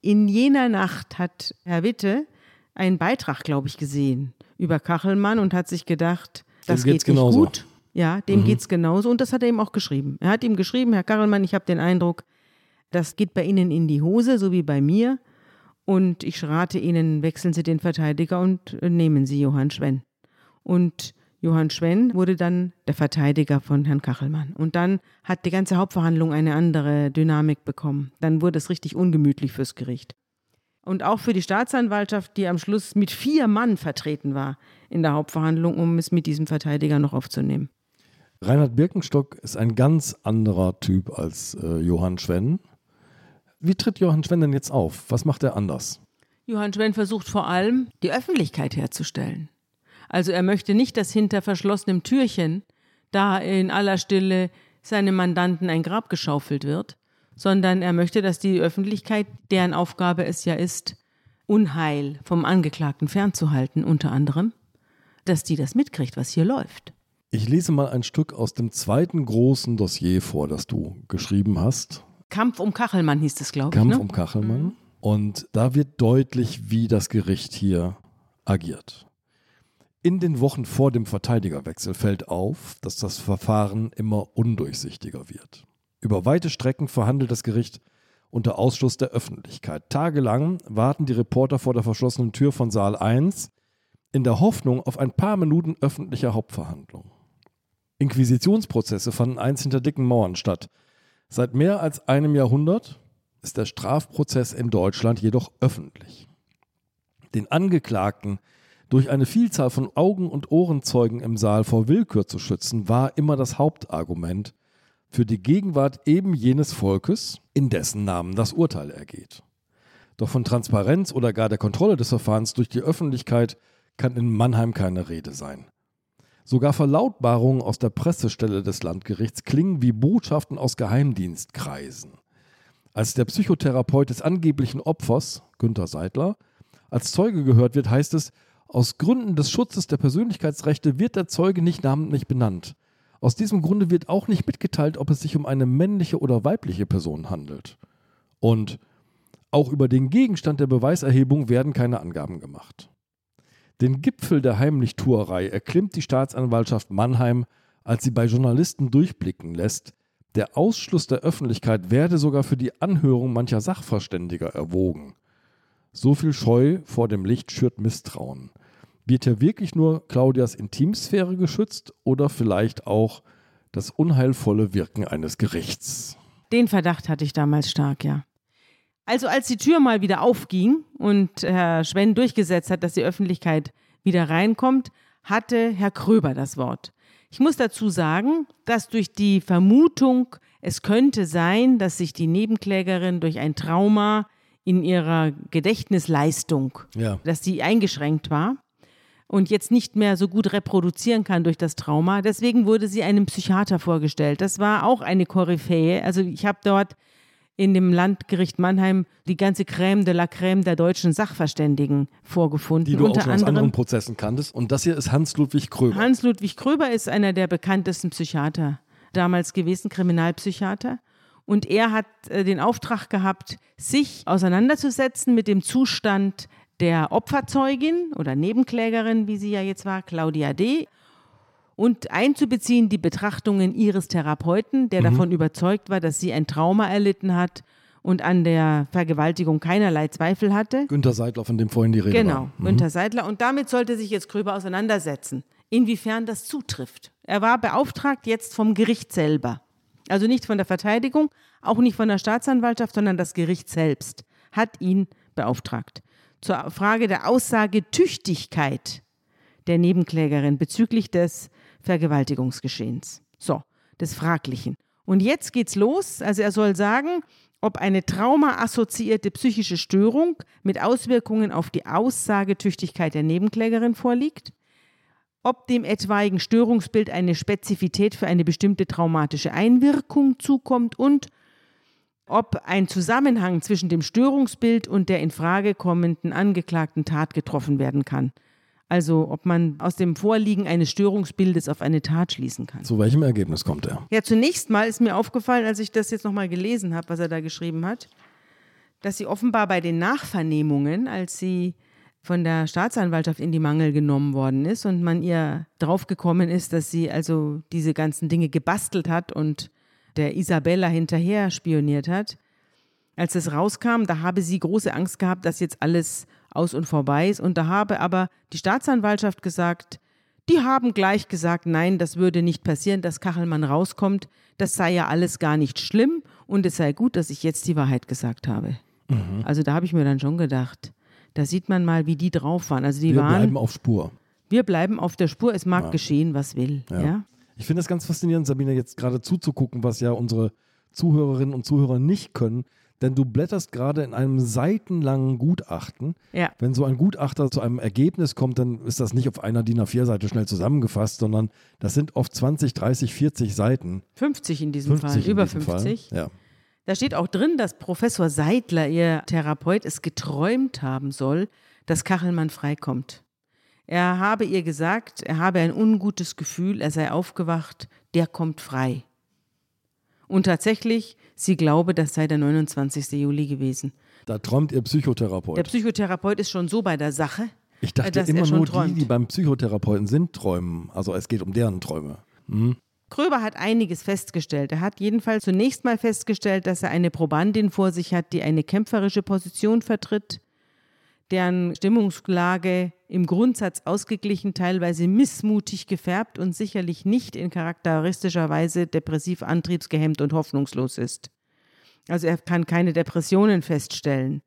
In jener Nacht hat Herr Witte einen Beitrag, glaube ich, gesehen über Kachelmann und hat sich gedacht, das dem geht nicht genauso. gut. Ja, dem mhm. es genauso und das hat er ihm auch geschrieben. Er hat ihm geschrieben, Herr Kachelmann, ich habe den Eindruck, das geht bei Ihnen in die Hose, so wie bei mir. Und ich rate Ihnen, wechseln Sie den Verteidiger und nehmen Sie Johann Schwenn. Und Johann Schwenn wurde dann der Verteidiger von Herrn Kachelmann. Und dann hat die ganze Hauptverhandlung eine andere Dynamik bekommen. Dann wurde es richtig ungemütlich fürs Gericht. Und auch für die Staatsanwaltschaft, die am Schluss mit vier Mann vertreten war in der Hauptverhandlung, um es mit diesem Verteidiger noch aufzunehmen. Reinhard Birkenstock ist ein ganz anderer Typ als äh, Johann Schwenn. Wie tritt Johann Schwenn denn jetzt auf? Was macht er anders? Johann Schwenn versucht vor allem, die Öffentlichkeit herzustellen. Also er möchte nicht, dass hinter verschlossenem Türchen da in aller Stille seinem Mandanten ein Grab geschaufelt wird, sondern er möchte, dass die Öffentlichkeit, deren Aufgabe es ja ist, Unheil vom Angeklagten fernzuhalten, unter anderem, dass die das mitkriegt, was hier läuft. Ich lese mal ein Stück aus dem zweiten großen Dossier vor, das du geschrieben hast. Kampf um Kachelmann hieß es, glaube ich. Kampf ne? um Kachelmann. Mhm. Und da wird deutlich, wie das Gericht hier agiert. In den Wochen vor dem Verteidigerwechsel fällt auf, dass das Verfahren immer undurchsichtiger wird. Über weite Strecken verhandelt das Gericht unter Ausschluss der Öffentlichkeit. Tagelang warten die Reporter vor der verschlossenen Tür von Saal 1 in der Hoffnung auf ein paar Minuten öffentlicher Hauptverhandlung. Inquisitionsprozesse fanden einst hinter dicken Mauern statt. Seit mehr als einem Jahrhundert ist der Strafprozess in Deutschland jedoch öffentlich. Den Angeklagten durch eine Vielzahl von Augen- und Ohrenzeugen im Saal vor Willkür zu schützen, war immer das Hauptargument für die Gegenwart eben jenes Volkes, in dessen Namen das Urteil ergeht. Doch von Transparenz oder gar der Kontrolle des Verfahrens durch die Öffentlichkeit kann in Mannheim keine Rede sein. Sogar Verlautbarungen aus der Pressestelle des Landgerichts klingen wie Botschaften aus Geheimdienstkreisen. Als der Psychotherapeut des angeblichen Opfers, Günter Seidler, als Zeuge gehört wird, heißt es, aus Gründen des Schutzes der Persönlichkeitsrechte wird der Zeuge nicht namentlich benannt. Aus diesem Grunde wird auch nicht mitgeteilt, ob es sich um eine männliche oder weibliche Person handelt. Und auch über den Gegenstand der Beweiserhebung werden keine Angaben gemacht. Den Gipfel der Heimlichtuerei erklimmt die Staatsanwaltschaft Mannheim, als sie bei Journalisten durchblicken lässt, der Ausschluss der Öffentlichkeit werde sogar für die Anhörung mancher Sachverständiger erwogen. So viel Scheu vor dem Licht schürt Misstrauen. Wird hier wirklich nur Claudias Intimsphäre geschützt oder vielleicht auch das unheilvolle Wirken eines Gerichts? Den Verdacht hatte ich damals stark, ja. Also als die Tür mal wieder aufging und Herr Schwenn durchgesetzt hat, dass die Öffentlichkeit wieder reinkommt, hatte Herr Kröber das Wort. Ich muss dazu sagen, dass durch die Vermutung, es könnte sein, dass sich die Nebenklägerin durch ein Trauma in ihrer Gedächtnisleistung, ja. dass sie eingeschränkt war und jetzt nicht mehr so gut reproduzieren kann durch das Trauma. Deswegen wurde sie einem Psychiater vorgestellt. Das war auch eine Koryphäe. Also ich habe dort in dem Landgericht Mannheim die ganze Crème de la Crème der deutschen Sachverständigen vorgefunden. Die du unter auch schon aus anderen Prozessen kanntest. Und das hier ist Hans-Ludwig Kröber. Hans-Ludwig Kröber ist einer der bekanntesten Psychiater damals gewesen, Kriminalpsychiater. Und er hat äh, den Auftrag gehabt, sich auseinanderzusetzen mit dem Zustand der Opferzeugin oder Nebenklägerin, wie sie ja jetzt war, Claudia D. und einzubeziehen die Betrachtungen ihres Therapeuten, der mhm. davon überzeugt war, dass sie ein Trauma erlitten hat und an der Vergewaltigung keinerlei Zweifel hatte. Günter Seidler, von dem vorhin die Rede genau, war. Genau, mhm. Günter Seidler. Und damit sollte sich jetzt Kröber auseinandersetzen, inwiefern das zutrifft. Er war beauftragt jetzt vom Gericht selber. Also nicht von der Verteidigung, auch nicht von der Staatsanwaltschaft, sondern das Gericht selbst hat ihn beauftragt. Zur Frage der Aussagetüchtigkeit der Nebenklägerin bezüglich des Vergewaltigungsgeschehens. So, des Fraglichen. Und jetzt geht's los. Also er soll sagen, ob eine traumaassoziierte psychische Störung mit Auswirkungen auf die Aussagetüchtigkeit der Nebenklägerin vorliegt, ob dem etwaigen Störungsbild eine Spezifität für eine bestimmte traumatische Einwirkung zukommt und ob ein Zusammenhang zwischen dem Störungsbild und der in Frage kommenden angeklagten Tat getroffen werden kann. Also ob man aus dem Vorliegen eines Störungsbildes auf eine Tat schließen kann. Zu welchem Ergebnis kommt er? Ja, zunächst mal ist mir aufgefallen, als ich das jetzt nochmal gelesen habe, was er da geschrieben hat, dass sie offenbar bei den Nachvernehmungen, als sie von der Staatsanwaltschaft in die Mangel genommen worden ist und man ihr draufgekommen ist, dass sie also diese ganzen Dinge gebastelt hat und der Isabella hinterher spioniert hat. Als es rauskam, da habe sie große Angst gehabt, dass jetzt alles aus und vorbei ist. Und da habe aber die Staatsanwaltschaft gesagt, die haben gleich gesagt, nein, das würde nicht passieren, dass Kachelmann rauskommt. Das sei ja alles gar nicht schlimm und es sei gut, dass ich jetzt die Wahrheit gesagt habe. Mhm. Also da habe ich mir dann schon gedacht, da sieht man mal, wie die drauf waren. Also die wir waren, bleiben auf Spur. Wir bleiben auf der Spur. Es mag ja. geschehen, was will. Ja. ja? Ich finde es ganz faszinierend, Sabine, jetzt gerade zuzugucken, was ja unsere Zuhörerinnen und Zuhörer nicht können denn du blätterst gerade in einem seitenlangen Gutachten. Ja. Wenn so ein Gutachter zu einem Ergebnis kommt, dann ist das nicht auf einer DIN A4-Seite schnell zusammengefasst, sondern das sind oft 20, 30, 40 Seiten. 50 in diesem 50 Fall, in über diesem 50. Fall. Ja. Da steht auch drin, dass Professor Seidler, ihr Therapeut, es geträumt haben soll, dass Kachelmann freikommt. Er habe ihr gesagt, er habe ein ungutes Gefühl, er sei aufgewacht, der kommt frei. Und tatsächlich, sie glaube, das sei der 29. Juli gewesen. Da träumt ihr Psychotherapeut. Der Psychotherapeut ist schon so bei der Sache. Ich dachte immer nur, träumt. die, die beim Psychotherapeuten sind, träumen. Also es geht um deren Träume. Hm? Kröber hat einiges festgestellt. Er hat jedenfalls zunächst mal festgestellt, dass er eine Probandin vor sich hat, die eine kämpferische Position vertritt, deren Stimmungslage im Grundsatz ausgeglichen, teilweise missmutig gefärbt und sicherlich nicht in charakteristischer Weise depressiv antriebsgehemmt und hoffnungslos ist. Also er kann keine Depressionen feststellen.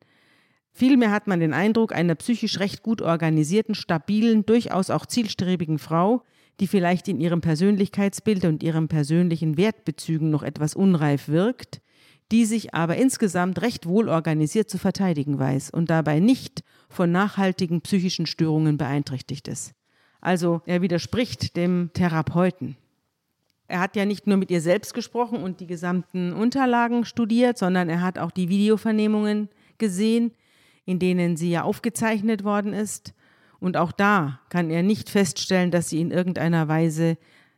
Vielmehr hat man den Eindruck einer psychisch recht gut organisierten, stabilen, durchaus auch zielstrebigen Frau, die vielleicht in ihrem Persönlichkeitsbild und ihren persönlichen Wertbezügen noch etwas unreif wirkt, die sich aber insgesamt recht wohl organisiert zu verteidigen weiß und dabei nicht von nachhaltigen psychischen Störungen beeinträchtigt ist. Also er widerspricht dem Therapeuten. Er hat ja nicht nur mit ihr selbst gesprochen und die gesamten Unterlagen studiert, sondern er hat auch die Videovernehmungen gesehen, in denen sie ja aufgezeichnet worden ist. Und auch da kann er nicht feststellen, dass sie in irgendeiner Weise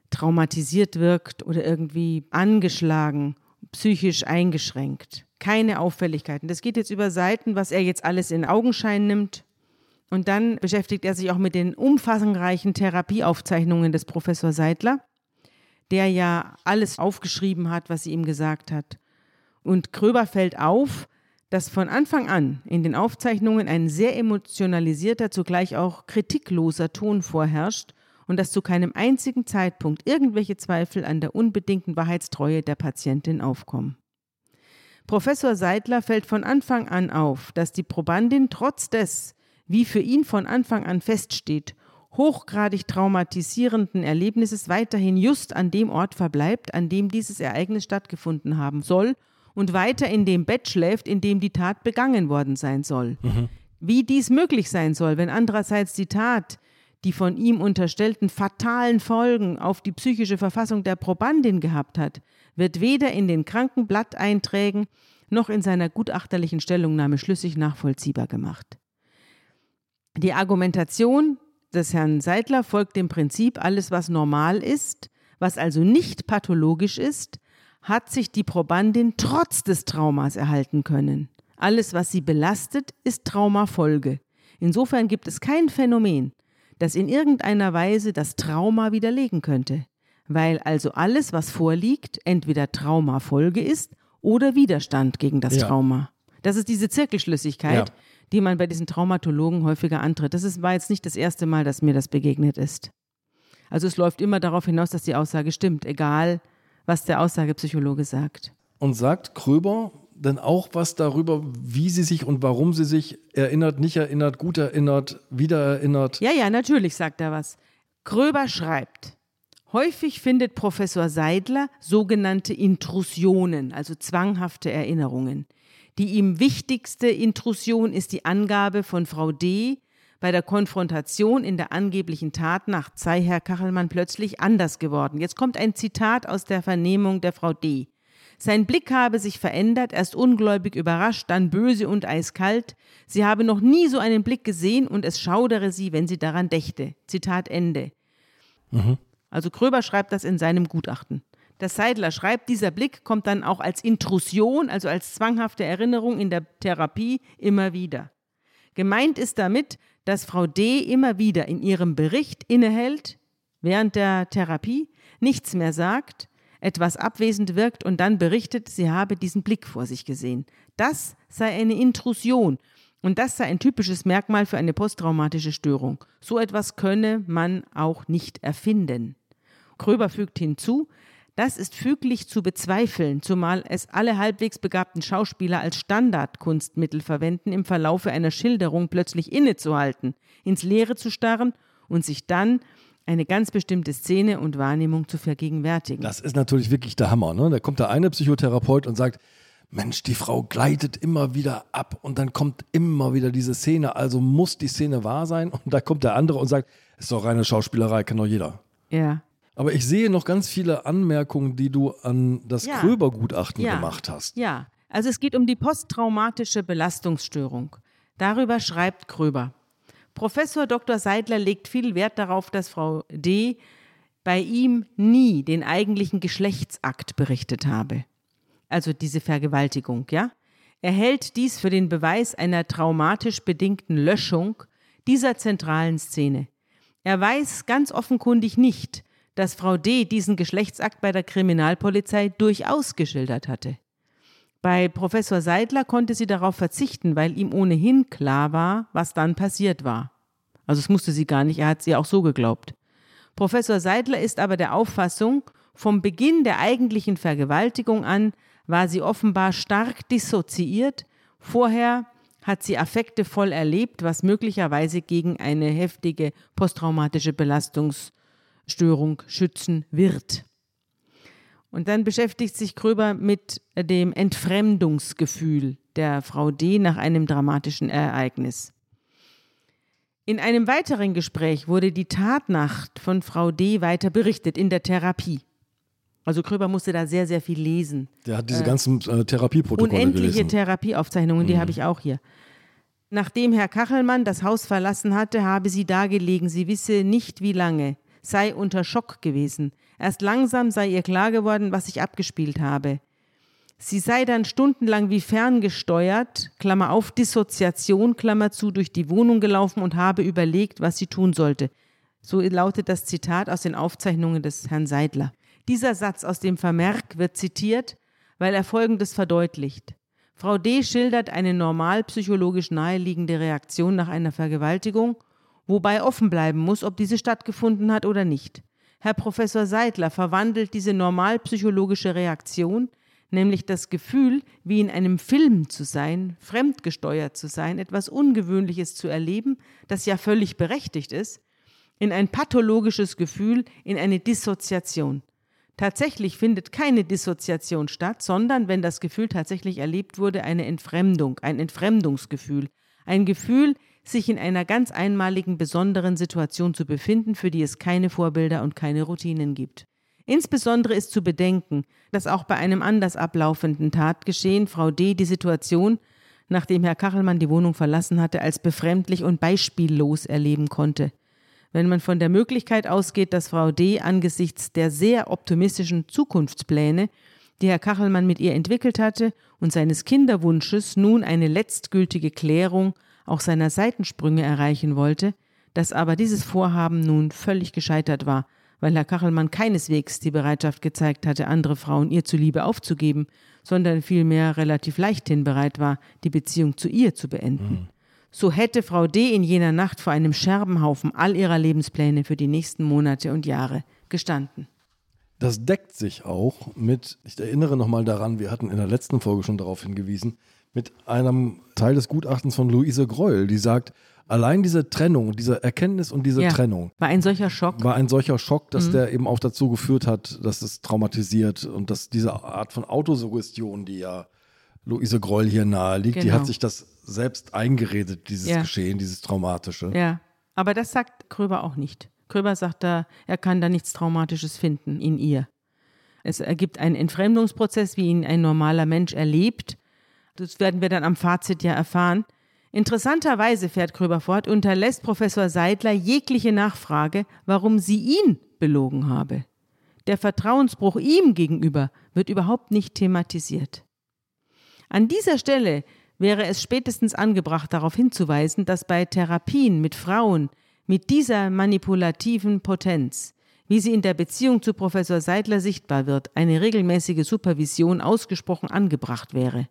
traumatisiert wirkt oder irgendwie angeschlagen psychisch eingeschränkt. Keine Auffälligkeiten. Das geht jetzt über Seiten, was er jetzt alles in Augenschein nimmt. Und dann beschäftigt er sich auch mit den umfangreichen Therapieaufzeichnungen des Professor Seidler, der ja alles aufgeschrieben hat, was sie ihm gesagt hat. Und Kröber fällt auf, dass von Anfang an in den Aufzeichnungen ein sehr emotionalisierter, zugleich auch kritikloser Ton vorherrscht und dass zu keinem einzigen Zeitpunkt irgendwelche Zweifel an der unbedingten Wahrheitstreue der Patientin aufkommen. Professor Seidler fällt von Anfang an auf, dass die Probandin trotz des, wie für ihn von Anfang an feststeht, hochgradig traumatisierenden Erlebnisses weiterhin just an dem Ort verbleibt, an dem dieses Ereignis stattgefunden haben soll und weiter in dem Bett schläft, in dem die Tat begangen worden sein soll. Mhm. Wie dies möglich sein soll, wenn andererseits die Tat die von ihm unterstellten fatalen Folgen auf die psychische Verfassung der Probandin gehabt hat, wird weder in den Krankenblatteinträgen noch in seiner gutachterlichen Stellungnahme schlüssig nachvollziehbar gemacht. Die Argumentation des Herrn Seidler folgt dem Prinzip, alles was normal ist, was also nicht pathologisch ist, hat sich die Probandin trotz des Traumas erhalten können. Alles, was sie belastet, ist Traumafolge. Insofern gibt es kein Phänomen, das in irgendeiner Weise das Trauma widerlegen könnte, weil also alles, was vorliegt, entweder Traumafolge ist oder Widerstand gegen das ja. Trauma. Das ist diese Zirkelschlüssigkeit, ja. die man bei diesen Traumatologen häufiger antritt. Das ist, war jetzt nicht das erste Mal, dass mir das begegnet ist. Also es läuft immer darauf hinaus, dass die Aussage stimmt, egal was der Aussagepsychologe sagt. Und sagt Kröber denn auch was darüber, wie sie sich und warum sie sich erinnert, nicht erinnert, gut erinnert, wieder erinnert? Ja, ja, natürlich sagt er was. Kröber schreibt, häufig findet Professor Seidler sogenannte Intrusionen, also zwanghafte Erinnerungen. Die ihm wichtigste Intrusion ist die Angabe von Frau D., bei der Konfrontation in der angeblichen Tatnacht sei Herr Kachelmann plötzlich anders geworden. Jetzt kommt ein Zitat aus der Vernehmung der Frau D. Sein Blick habe sich verändert, erst ungläubig überrascht, dann böse und eiskalt. Sie habe noch nie so einen Blick gesehen und es schaudere sie, wenn sie daran dächte. Zitat Ende. Mhm. Also Kröber schreibt das in seinem Gutachten. Der Seidler schreibt, dieser Blick kommt dann auch als Intrusion, also als zwanghafte Erinnerung in der Therapie immer wieder. Gemeint ist damit, dass Frau D. immer wieder in ihrem Bericht innehält, während der Therapie, nichts mehr sagt, etwas abwesend wirkt und dann berichtet, sie habe diesen Blick vor sich gesehen. Das sei eine Intrusion und das sei ein typisches Merkmal für eine posttraumatische Störung. So etwas könne man auch nicht erfinden. Kröber fügt hinzu, das ist füglich zu bezweifeln, zumal es alle halbwegs begabten Schauspieler als Standardkunstmittel verwenden, im Verlaufe einer Schilderung plötzlich innezuhalten, ins Leere zu starren und sich dann eine ganz bestimmte Szene und Wahrnehmung zu vergegenwärtigen. Das ist natürlich wirklich der Hammer. Ne? Da kommt der eine Psychotherapeut und sagt, Mensch, die Frau gleitet immer wieder ab und dann kommt immer wieder diese Szene, also muss die Szene wahr sein. Und da kommt der andere und sagt, ist doch reine Schauspielerei, kann doch jeder. Ja. Aber ich sehe noch ganz viele Anmerkungen, die du an das ja. Kröber-Gutachten ja. gemacht hast. Ja, also es geht um die posttraumatische Belastungsstörung. Darüber schreibt Kröber. Professor Dr. Seidler legt viel Wert darauf, dass Frau D. bei ihm nie den eigentlichen Geschlechtsakt berichtet habe. Also diese Vergewaltigung, ja? Er hält dies für den Beweis einer traumatisch bedingten Löschung dieser zentralen Szene. Er weiß ganz offenkundig nicht, dass Frau D. diesen Geschlechtsakt bei der Kriminalpolizei durchaus geschildert hatte. Bei Professor Seidler konnte sie darauf verzichten, weil ihm ohnehin klar war, was dann passiert war. Also es musste sie gar nicht, er hat sie auch so geglaubt. Professor Seidler ist aber der Auffassung, vom Beginn der eigentlichen Vergewaltigung an war sie offenbar stark dissoziiert, vorher hat sie Affekte voll erlebt, was möglicherweise gegen eine heftige posttraumatische Belastungs Störung schützen wird. Und dann beschäftigt sich Kröber mit dem Entfremdungsgefühl der Frau D nach einem dramatischen Ereignis. In einem weiteren Gespräch wurde die Tatnacht von Frau D weiter berichtet in der Therapie. Also Kröber musste da sehr, sehr viel lesen. Der hat diese äh, ganzen äh, Therapieprotokolle Unendliche gelesen. Therapieaufzeichnungen, die mhm. habe ich auch hier. Nachdem Herr Kachelmann das Haus verlassen hatte, habe sie dagelegen, sie wisse nicht wie lange sei unter Schock gewesen. Erst langsam sei ihr klar geworden, was sich abgespielt habe. Sie sei dann stundenlang wie ferngesteuert, Klammer auf, Dissoziation, Klammer zu, durch die Wohnung gelaufen und habe überlegt, was sie tun sollte. So lautet das Zitat aus den Aufzeichnungen des Herrn Seidler. Dieser Satz aus dem Vermerk wird zitiert, weil er Folgendes verdeutlicht. Frau D. schildert eine normal psychologisch naheliegende Reaktion nach einer Vergewaltigung wobei offen bleiben muss, ob diese stattgefunden hat oder nicht. Herr Professor Seidler verwandelt diese normalpsychologische Reaktion, nämlich das Gefühl, wie in einem Film zu sein, fremdgesteuert zu sein, etwas Ungewöhnliches zu erleben, das ja völlig berechtigt ist, in ein pathologisches Gefühl, in eine Dissoziation. Tatsächlich findet keine Dissoziation statt, sondern wenn das Gefühl tatsächlich erlebt wurde, eine Entfremdung, ein Entfremdungsgefühl, ein Gefühl, sich in einer ganz einmaligen, besonderen Situation zu befinden, für die es keine Vorbilder und keine Routinen gibt. Insbesondere ist zu bedenken, dass auch bei einem anders ablaufenden Tatgeschehen Frau D. die Situation, nachdem Herr Kachelmann die Wohnung verlassen hatte, als befremdlich und beispiellos erleben konnte. Wenn man von der Möglichkeit ausgeht, dass Frau D. angesichts der sehr optimistischen Zukunftspläne, die Herr Kachelmann mit ihr entwickelt hatte, und seines Kinderwunsches nun eine letztgültige Klärung auch seiner Seitensprünge erreichen wollte, dass aber dieses Vorhaben nun völlig gescheitert war, weil Herr Kachelmann keineswegs die Bereitschaft gezeigt hatte, andere Frauen ihr zuliebe aufzugeben, sondern vielmehr relativ leichthin bereit war, die Beziehung zu ihr zu beenden. Mhm. So hätte Frau D. in jener Nacht vor einem Scherbenhaufen all ihrer Lebenspläne für die nächsten Monate und Jahre gestanden. Das deckt sich auch mit, ich erinnere nochmal daran, wir hatten in der letzten Folge schon darauf hingewiesen, mit einem Teil des Gutachtens von Luise Greuel, die sagt, allein diese Trennung, diese Erkenntnis und diese ja, Trennung war ein solcher Schock. War ein solcher Schock, dass mhm. der eben auch dazu geführt hat, dass es traumatisiert und dass diese Art von Autosuggestion, die ja Luise Greuel hier nahe liegt, genau. die hat genau. sich das selbst eingeredet, dieses ja. Geschehen, dieses Traumatische. Ja, aber das sagt Kröber auch nicht. Kröber sagt da, er kann da nichts Traumatisches finden in ihr. Es ergibt einen Entfremdungsprozess, wie ihn ein normaler Mensch erlebt. Das werden wir dann am Fazit ja erfahren. Interessanterweise, fährt Kröber fort, unterlässt Professor Seidler jegliche Nachfrage, warum sie ihn belogen habe. Der Vertrauensbruch ihm gegenüber wird überhaupt nicht thematisiert. An dieser Stelle wäre es spätestens angebracht, darauf hinzuweisen, dass bei Therapien mit Frauen mit dieser manipulativen Potenz, wie sie in der Beziehung zu Professor Seidler sichtbar wird, eine regelmäßige Supervision ausgesprochen angebracht wäre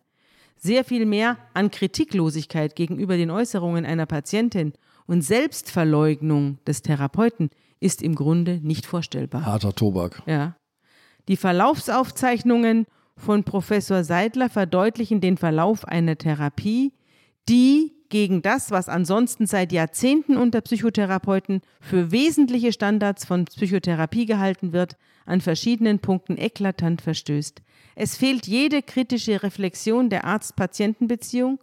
sehr viel mehr an Kritiklosigkeit gegenüber den Äußerungen einer Patientin und Selbstverleugnung des Therapeuten ist im Grunde nicht vorstellbar. Harter Tobak. Ja. Die Verlaufsaufzeichnungen von Professor Seidler verdeutlichen den Verlauf einer Therapie, die gegen das, was ansonsten seit Jahrzehnten unter Psychotherapeuten für wesentliche Standards von Psychotherapie gehalten wird, an verschiedenen Punkten eklatant verstößt. Es fehlt jede kritische Reflexion der Arzt-Patienten-Beziehung,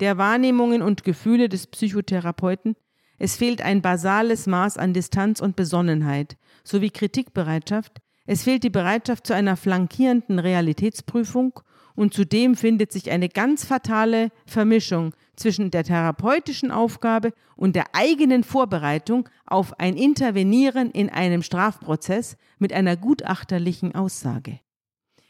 der Wahrnehmungen und Gefühle des Psychotherapeuten. Es fehlt ein basales Maß an Distanz und Besonnenheit sowie Kritikbereitschaft. Es fehlt die Bereitschaft zu einer flankierenden Realitätsprüfung und zudem findet sich eine ganz fatale Vermischung zwischen der therapeutischen Aufgabe und der eigenen Vorbereitung auf ein Intervenieren in einem Strafprozess mit einer gutachterlichen Aussage.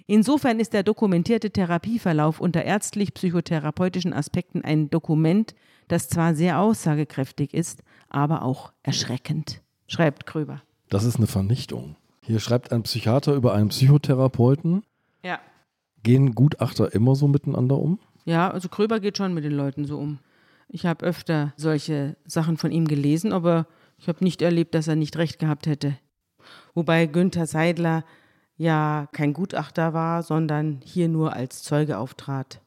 Insofern ist der dokumentierte Therapieverlauf unter ärztlich-psychotherapeutischen Aspekten ein Dokument, das zwar sehr aussagekräftig ist, aber auch erschreckend, schreibt Kröber. Das ist eine Vernichtung. Hier schreibt ein Psychiater über einen Psychotherapeuten. Ja. Gehen Gutachter immer so miteinander um? Ja, also Kröber geht schon mit den Leuten so um. Ich habe öfter solche Sachen von ihm gelesen, aber ich habe nicht erlebt, dass er nicht recht gehabt hätte. Wobei Günther Seidler ja kein Gutachter war, sondern hier nur als Zeuge auftrat.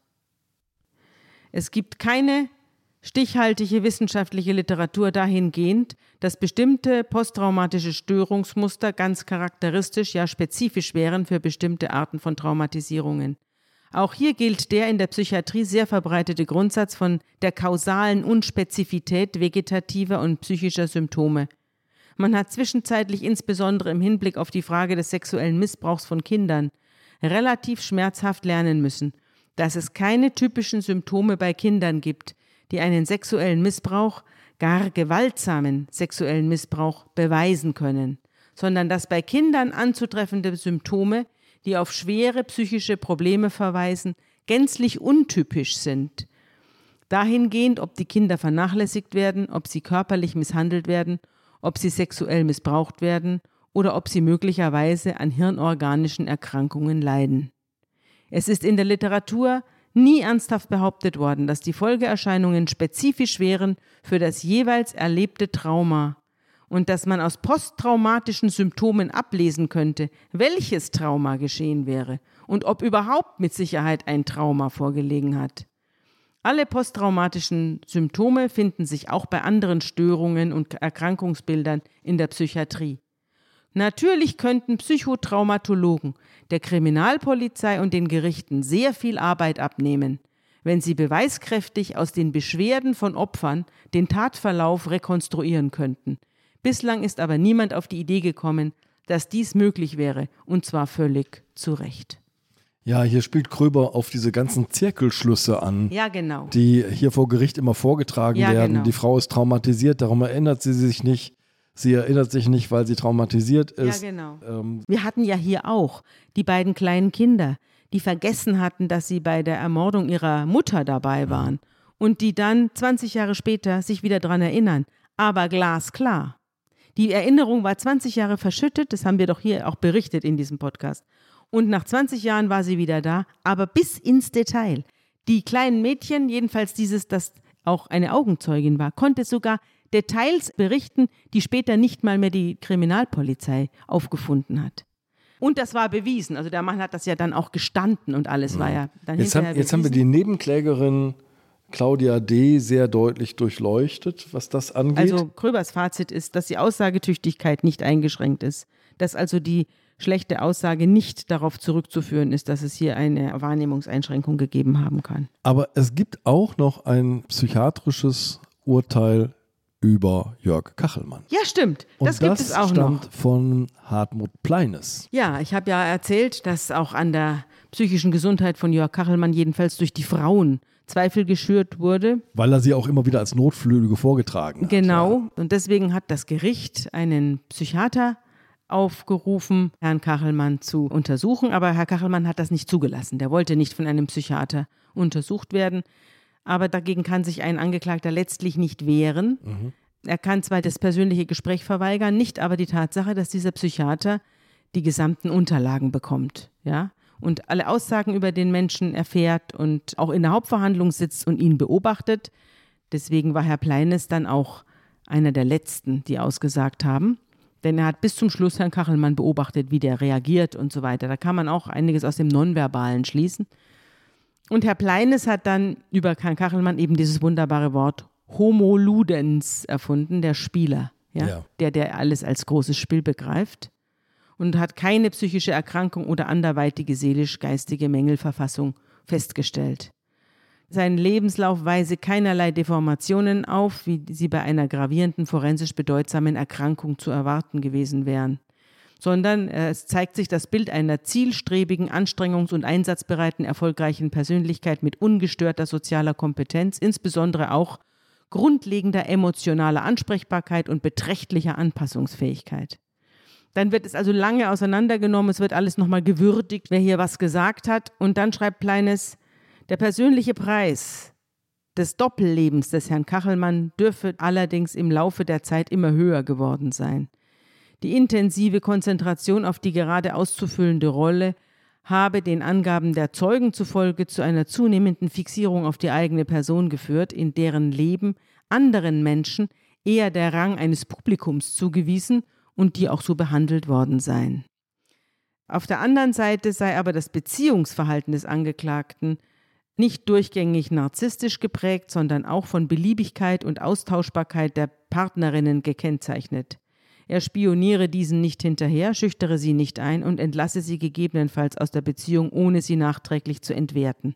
Es gibt keine stichhaltige wissenschaftliche Literatur dahingehend, dass bestimmte posttraumatische Störungsmuster ganz charakteristisch, ja spezifisch wären für bestimmte Arten von Traumatisierungen. Auch hier gilt der in der Psychiatrie sehr verbreitete Grundsatz von der kausalen Unspezifität vegetativer und psychischer Symptome. Man hat zwischenzeitlich insbesondere im Hinblick auf die Frage des sexuellen Missbrauchs von Kindern relativ schmerzhaft lernen müssen, dass es keine typischen Symptome bei Kindern gibt, die einen sexuellen Missbrauch, gar gewaltsamen sexuellen Missbrauch beweisen können, sondern dass bei Kindern anzutreffende Symptome, die auf schwere psychische Probleme verweisen, gänzlich untypisch sind. Dahingehend, ob die Kinder vernachlässigt werden, ob sie körperlich misshandelt werden ob sie sexuell missbraucht werden oder ob sie möglicherweise an hirnorganischen Erkrankungen leiden. Es ist in der Literatur nie ernsthaft behauptet worden, dass die Folgeerscheinungen spezifisch wären für das jeweils erlebte Trauma und dass man aus posttraumatischen Symptomen ablesen könnte, welches Trauma geschehen wäre und ob überhaupt mit Sicherheit ein Trauma vorgelegen hat. Alle posttraumatischen Symptome finden sich auch bei anderen Störungen und Erkrankungsbildern in der Psychiatrie. Natürlich könnten Psychotraumatologen der Kriminalpolizei und den Gerichten sehr viel Arbeit abnehmen, wenn sie beweiskräftig aus den Beschwerden von Opfern den Tatverlauf rekonstruieren könnten. Bislang ist aber niemand auf die Idee gekommen, dass dies möglich wäre, und zwar völlig zu Recht. Ja, hier spielt Kröber auf diese ganzen Zirkelschlüsse an, ja, genau. die hier vor Gericht immer vorgetragen ja, werden. Genau. Die Frau ist traumatisiert, darum erinnert sie sich nicht. Sie erinnert sich nicht, weil sie traumatisiert ist. Ja, genau. Ähm Wir hatten ja hier auch die beiden kleinen Kinder, die vergessen hatten, dass sie bei der Ermordung ihrer Mutter dabei waren und die dann 20 Jahre später sich wieder daran erinnern. aber glasklar. Die Erinnerung war 20 Jahre verschüttet, das haben wir doch hier auch berichtet in diesem Podcast. Und nach 20 Jahren war sie wieder da, aber bis ins Detail. Die kleinen Mädchen, jedenfalls dieses, das auch eine Augenzeugin war, konnte sogar Details berichten, die später nicht mal mehr die Kriminalpolizei aufgefunden hat. Und das war bewiesen. Also der Mann hat das ja dann auch gestanden und alles war ja dann Jetzt haben, hinterher jetzt haben wir bewiesen. die Nebenklägerin Claudia D. sehr deutlich durchleuchtet, was das angeht. Also Kröbers Fazit ist, dass die Aussagetüchtigkeit nicht eingeschränkt ist. Dass also die schlechte Aussage nicht darauf zurückzuführen ist, dass es hier eine Wahrnehmungseinschränkung gegeben haben kann. Aber es gibt auch noch ein psychiatrisches Urteil über Jörg Kachelmann. Ja, stimmt. Und das gibt es auch stammt noch. von Hartmut Pleines. Ja, ich habe ja erzählt, dass auch an der psychischen Gesundheit von Jörg Kachelmann jedenfalls durch die Frauen Zweifel geschürt wurde. Weil er sie auch immer wieder als Notflüge vorgetragen hat. Genau. Und deswegen hat das Gericht einen Psychiater aufgerufen, Herrn Kachelmann zu untersuchen. Aber Herr Kachelmann hat das nicht zugelassen. Der wollte nicht von einem Psychiater untersucht werden. Aber dagegen kann sich ein Angeklagter letztlich nicht wehren. Er kann zwar das persönliche Gespräch verweigern, nicht aber die Tatsache, dass dieser Psychiater die gesamten Unterlagen bekommt. Ja? Und alle Aussagen über den Menschen erfährt und auch in der Hauptverhandlung sitzt und ihn beobachtet. Deswegen war Herr Pleines dann auch einer der letzten, die ausgesagt haben. Denn er hat bis zum Schluss Herrn Kachelmann beobachtet, wie der reagiert und so weiter. Da kann man auch einiges aus dem Nonverbalen schließen. Und Herr Pleines hat dann über Herrn Kachelmann eben dieses wunderbare Wort Homo Ludens erfunden, der Spieler, ja? Ja. Der, der alles als großes Spiel begreift und hat keine psychische Erkrankung oder anderweitige seelisch-geistige Mängelverfassung festgestellt. Sein Lebenslauf weise keinerlei Deformationen auf, wie sie bei einer gravierenden forensisch bedeutsamen Erkrankung zu erwarten gewesen wären, sondern äh, es zeigt sich das Bild einer zielstrebigen, anstrengungs- und einsatzbereiten, erfolgreichen Persönlichkeit mit ungestörter sozialer Kompetenz, insbesondere auch grundlegender emotionaler Ansprechbarkeit und beträchtlicher Anpassungsfähigkeit. Dann wird es also lange auseinandergenommen, es wird alles nochmal gewürdigt, wer hier was gesagt hat. Und dann schreibt Pleines, der persönliche Preis des Doppellebens des Herrn Kachelmann dürfe allerdings im Laufe der Zeit immer höher geworden sein. Die intensive Konzentration auf die gerade auszufüllende Rolle habe den Angaben der Zeugen zufolge zu einer zunehmenden Fixierung auf die eigene Person geführt, in deren Leben anderen Menschen eher der Rang eines Publikums zugewiesen und die auch so behandelt worden seien. Auf der anderen Seite sei aber das Beziehungsverhalten des Angeklagten nicht durchgängig narzisstisch geprägt, sondern auch von Beliebigkeit und Austauschbarkeit der Partnerinnen gekennzeichnet. Er spioniere diesen nicht hinterher, schüchtere sie nicht ein und entlasse sie gegebenenfalls aus der Beziehung, ohne sie nachträglich zu entwerten.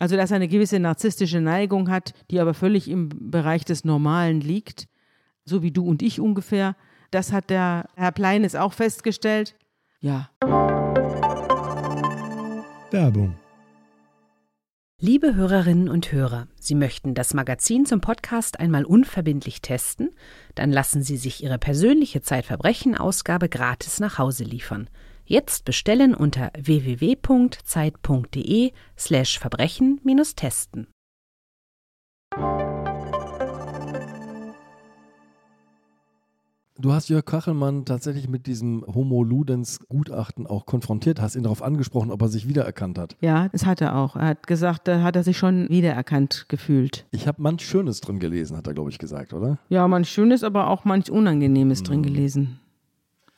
Also, dass er eine gewisse narzisstische Neigung hat, die aber völlig im Bereich des Normalen liegt, so wie du und ich ungefähr, das hat der Herr Pleines auch festgestellt. Ja, Werbung. Liebe Hörerinnen und Hörer, Sie möchten das Magazin zum Podcast einmal unverbindlich testen? Dann lassen Sie sich Ihre persönliche Zeitverbrechen-Ausgabe gratis nach Hause liefern. Jetzt bestellen unter www.zeit.de Du hast Jörg Kachelmann tatsächlich mit diesem Homo Ludens Gutachten auch konfrontiert, hast ihn darauf angesprochen, ob er sich wiedererkannt hat. ja, das hat er auch. Er hat gesagt, da hat er sich schon wiedererkannt gefühlt. Ich habe manch Schönes drin gelesen, hat er, glaube ich, gesagt, oder? Ja, manch Schönes, aber auch manch Unangenehmes drin gelesen.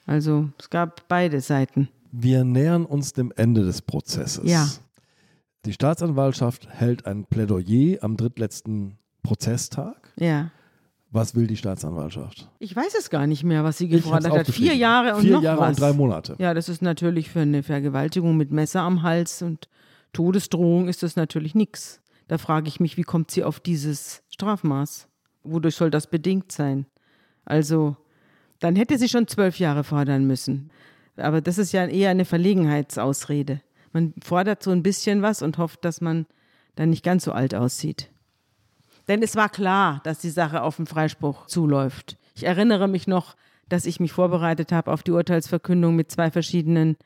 Also, es gab beide Seiten. Wir nähern uns dem Ende des Prozesses. Ja. Die Staatsanwaltschaft hält ein Plädoyer am drittletzten Prozesstag. Ja. Was will die Staatsanwaltschaft? Ich weiß es gar nicht mehr, was sie gefordert hat. Vier Jahre und Vier noch Jahre was. und drei Monate. Ja, das ist natürlich für eine Vergewaltigung mit Messer am Hals und Todesdrohung ist das natürlich nichts. Da frage ich mich, wie kommt sie auf dieses Strafmaß? Wodurch soll das bedingt sein? Also, dann hätte sie schon zwölf Jahre fordern müssen. Aber das ist ja eher eine Verlegenheitsausrede. Man fordert so ein bisschen was und hofft, dass man dann nicht ganz so alt aussieht. Denn es war klar, dass die Sache auf den Freispruch zuläuft. Ich erinnere mich noch, dass ich mich vorbereitet habe auf die Urteilsverkündung mit zwei verschiedenen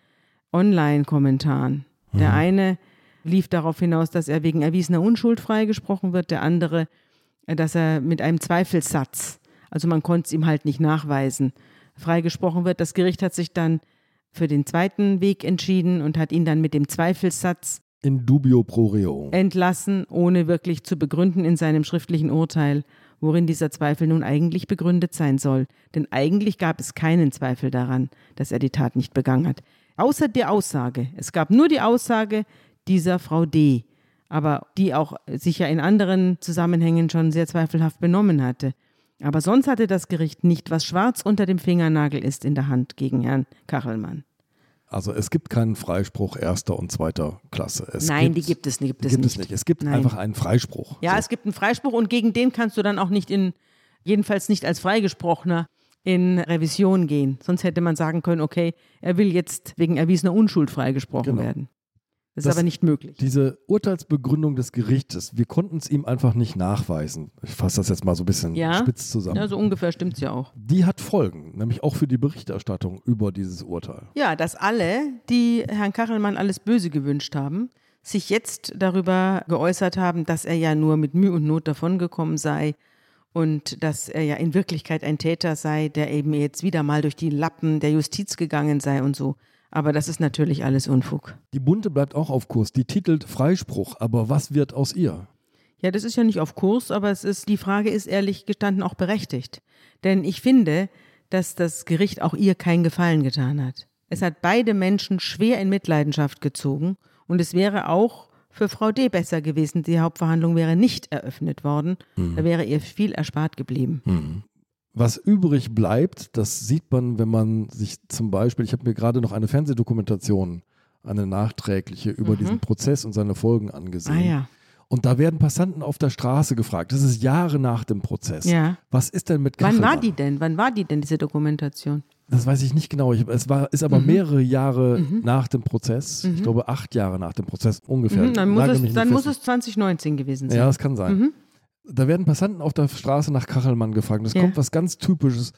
Online-Kommentaren. Der eine lief darauf hinaus, dass er wegen erwiesener Unschuld freigesprochen wird, der andere, äh, dass er mit einem Zweifelssatz Also man konnte es ihm halt nicht nachweisen. Freigesprochen wird. Das Gericht hat sich dann für den zweiten Weg entschieden und hat ihn dann mit dem Zweifelssatz In dubio pro reo. entlassen, ohne wirklich zu begründen in seinem schriftlichen Urteil, worin dieser Zweifel nun eigentlich begründet sein soll. Denn eigentlich gab es keinen Zweifel daran, dass er die Tat nicht begangen hat. Außer der Aussage. Es gab nur die Aussage dieser Frau D., aber die auch sich ja in anderen Zusammenhängen schon sehr zweifelhaft benommen hatte. Aber sonst hatte das Gericht nicht, was schwarz unter dem Fingernagel ist, in der Hand gegen Herrn Kachelmann. Also es gibt keinen Freispruch erster und zweiter Klasse. Es Nein, die gibt es, gibt es gibt nicht. es nicht. Es gibt Nein. einfach einen Freispruch. Ja, So. es gibt einen Freispruch und gegen den kannst du dann auch nicht in, jedenfalls nicht als Freigesprochener, in Revision gehen. Sonst hätte man sagen können, okay, er will jetzt wegen erwiesener Unschuld freigesprochen Genau. werden. Das, Das- ist aber nicht möglich. Diese Urteilsbegründung des Gerichtes, wir konnten es ihm einfach nicht nachweisen. Ich fasse das jetzt mal so ein bisschen Ja. spitz zusammen. Ja, so ungefähr stimmt es ja auch. Die hat Folgen, nämlich auch für die Berichterstattung über dieses Urteil. Ja, dass alle, die Herrn Kachelmann alles Böse gewünscht haben, sich jetzt darüber geäußert haben, dass er ja nur mit Mühe und Not davongekommen sei und dass er ja in Wirklichkeit ein Täter sei, der eben jetzt wieder mal durch die Lappen der Justiz gegangen sei und so. Aber das ist natürlich alles Unfug. Die Bunte bleibt auch auf Kurs. Die titelt Freispruch, aber was wird aus ihr? Ja, das ist ja nicht auf Kurs, aber es ist, die Frage ist ehrlich gestanden auch berechtigt. Denn ich finde, dass das Gericht auch ihr keinen Gefallen getan hat. Es hat beide Menschen schwer in Mitleidenschaft gezogen und es wäre auch für Frau D. besser gewesen, die Hauptverhandlung wäre nicht eröffnet worden. Da wäre ihr viel erspart geblieben. Was übrig bleibt, das sieht man, wenn man sich zum Beispiel, ich habe mir gerade noch eine Fernsehdokumentation, eine nachträgliche, über diesen Prozess und seine Folgen angesehen. Mhm. Ah ja. Und da werden Passanten auf der Straße gefragt. Das ist Jahre nach dem Prozess. Ja. Was ist denn mit Wann war Kachelmann? die denn? Wann war die denn, diese Dokumentation? Das weiß ich nicht genau. Ich, es war, ist Mhm. aber mehrere Jahre nach dem Prozess. Ich glaube, acht Jahre nach dem Prozess ungefähr. Mhm, dann muss, es, dann muss es 2019 gewesen sein. Ja, das kann sein. Mhm. Da werden Passanten auf der Straße nach Kachelmann gefragt. Das Ja. kommt was ganz Typisches.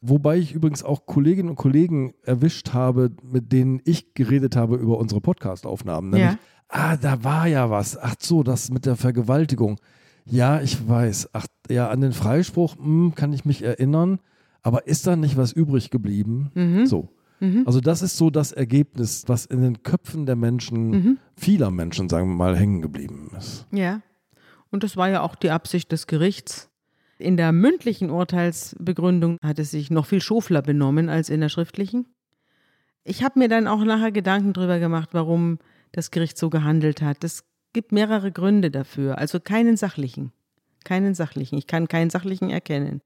Wobei ich übrigens auch Kolleginnen und Kollegen erwischt habe, mit denen ich geredet habe über unsere Podcast-Aufnahmen. Nämlich, Ja. ah, da war ja was. Ach so, das mit der Vergewaltigung. Ja, ich weiß. Ach, ja, an den Freispruch hm, kann ich mich erinnern. Aber ist da nicht was übrig geblieben? Mhm. So. Also das ist so das Ergebnis, was in den Köpfen der Menschen, Mhm. vieler Menschen, sagen wir mal, hängen geblieben ist. Ja. Und das war ja auch die Absicht des Gerichts. In der mündlichen Urteilsbegründung hat es sich noch viel schofler benommen als in der schriftlichen. Ich habe mir dann auch nachher Gedanken darüber gemacht, warum das Gericht so gehandelt hat. Es gibt mehrere Gründe dafür, also keinen sachlichen. Keinen sachlichen. Ich kann keinen sachlichen erkennen.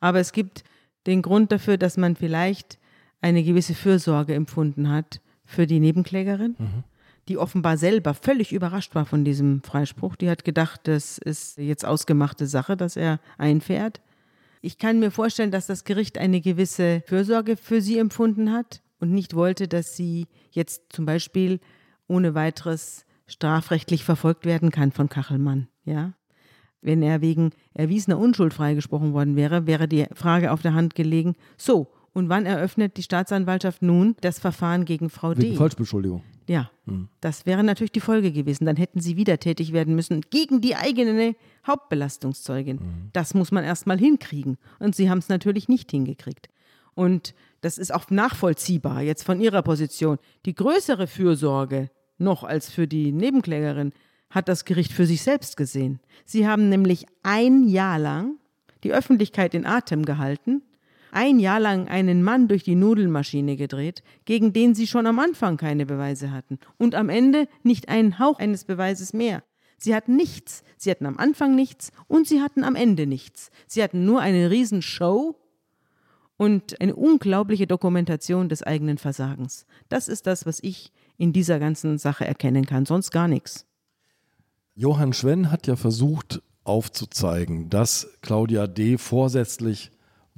Aber es gibt den Grund dafür, dass man vielleicht eine gewisse Fürsorge empfunden hat für die Nebenklägerin die offenbar selber völlig überrascht war von diesem Freispruch. Die hat gedacht, das ist jetzt ausgemachte Sache, dass er einfährt. Ich kann mir vorstellen, dass das Gericht eine gewisse Fürsorge für sie empfunden hat und nicht wollte, dass sie jetzt zum Beispiel ohne weiteres strafrechtlich verfolgt werden kann von Kachelmann. Ja? Wenn er wegen erwiesener Unschuld freigesprochen worden wäre, wäre die Frage auf der Hand gelegen, so, und wann eröffnet die Staatsanwaltschaft nun das Verfahren gegen Frau Wegen D? Falschbeschuldigung. Ja, das wäre natürlich die Folge gewesen. Dann hätten sie wieder tätig werden müssen gegen die eigene Hauptbelastungszeugin. Das muss man erst mal hinkriegen. Und sie haben es natürlich nicht hingekriegt. Und das ist auch nachvollziehbar jetzt von ihrer Position. Die größere Fürsorge noch als für die Nebenklägerin hat das Gericht für sich selbst gesehen. Sie haben nämlich ein Jahr lang die Öffentlichkeit in Atem gehalten, ein Jahr lang einen Mann durch die Nudelmaschine gedreht, gegen den sie schon am Anfang keine Beweise hatten und am Ende nicht einen Hauch eines Beweises mehr. Sie hatten nichts. Sie hatten am Anfang nichts und sie hatten am Ende nichts. Sie hatten nur eine Riesenshow und eine unglaubliche Dokumentation des eigenen Versagens. Das ist das, was ich in dieser ganzen Sache erkennen kann, sonst gar nichts. Johann Schwenn hat ja versucht aufzuzeigen, dass Claudia D. vorsätzlich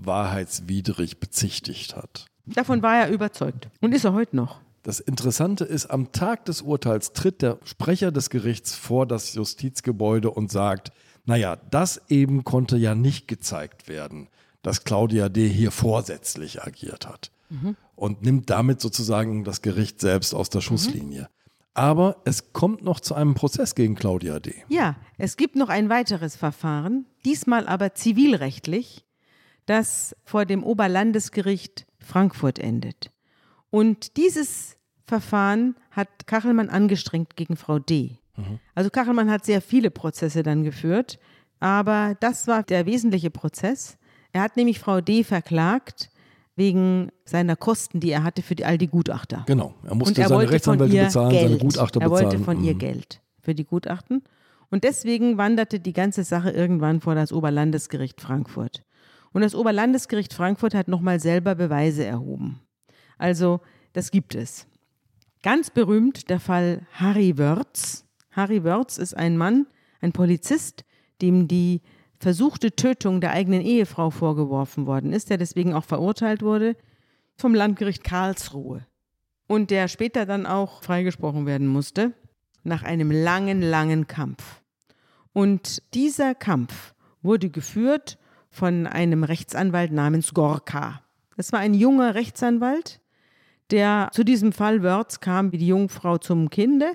wahrheitswidrig bezichtigt hat. Davon war er überzeugt und ist er heute noch. Das Interessante ist, am Tag des Urteils tritt der Sprecher des Gerichts vor das Justizgebäude und sagt, naja, das eben konnte ja nicht gezeigt werden, dass Claudia D. hier vorsätzlich agiert hat. Und nimmt damit sozusagen das Gericht selbst aus der Schusslinie. Aber es kommt noch zu einem Prozess gegen Claudia D. Ja, es gibt noch ein weiteres Verfahren, diesmal aber zivilrechtlich. Das vor dem Oberlandesgericht Frankfurt endet. Und dieses Verfahren hat Kachelmann angestrengt gegen Frau D. Mhm. Also Kachelmann hat sehr viele Prozesse dann geführt, aber das war der wesentliche Prozess. Er hat nämlich Frau D. verklagt wegen seiner Kosten, die er hatte für die, all die Gutachter. Genau, er musste er seine Rechtsanwälte bezahlen, Geld. seine Gutachter bezahlen. Er wollte von mhm. ihr Geld für die Gutachten. Und deswegen wanderte die ganze Sache irgendwann vor das Oberlandesgericht Frankfurt. Und das Oberlandesgericht Frankfurt hat nochmal selber Beweise erhoben. Also, das gibt es. Ganz berühmt der Fall Harry Wörz. Harry Wörz ist ein Mann, ein Polizist, dem die versuchte Tötung der eigenen Ehefrau vorgeworfen worden ist, der deswegen auch verurteilt wurde vom Landgericht Karlsruhe und der später dann auch freigesprochen werden musste nach einem langen, langen Kampf. Und dieser Kampf wurde geführt von einem Rechtsanwalt namens Gorka. Das war ein junger Rechtsanwalt, der zu diesem Fall Wörz kam wie die Jungfrau zum Kinde.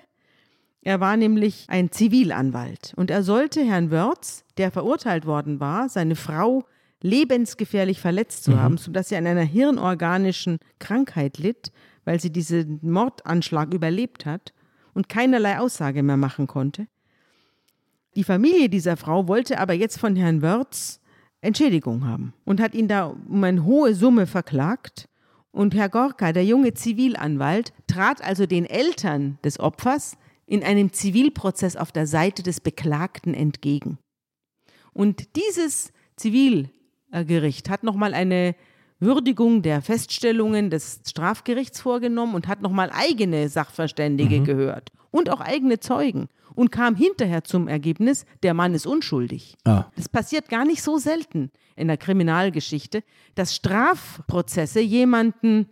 Er war nämlich ein Zivilanwalt und er sollte Herrn Wörz, der verurteilt worden war, seine Frau lebensgefährlich verletzt zu mhm. haben, sodass sie an einer hirnorganischen Krankheit litt, weil sie diesen Mordanschlag überlebt hat und keinerlei Aussage mehr machen konnte. Die Familie dieser Frau wollte aber jetzt von Herrn Wörz Entschädigung haben und hat ihn da um eine hohe Summe verklagt. Und Herr Gorka, der junge Zivilanwalt, trat also den Eltern des Opfers in einem Zivilprozess auf der Seite des Beklagten entgegen. Und dieses Zivilgericht hat nochmal eine Würdigung der Feststellungen des Strafgerichts vorgenommen und hat nochmal eigene Sachverständige mhm. gehört und auch eigene Zeugen und kam hinterher zum Ergebnis, der Mann ist unschuldig. Ah. Das passiert gar nicht so selten in der Kriminalgeschichte, dass Strafprozesse jemanden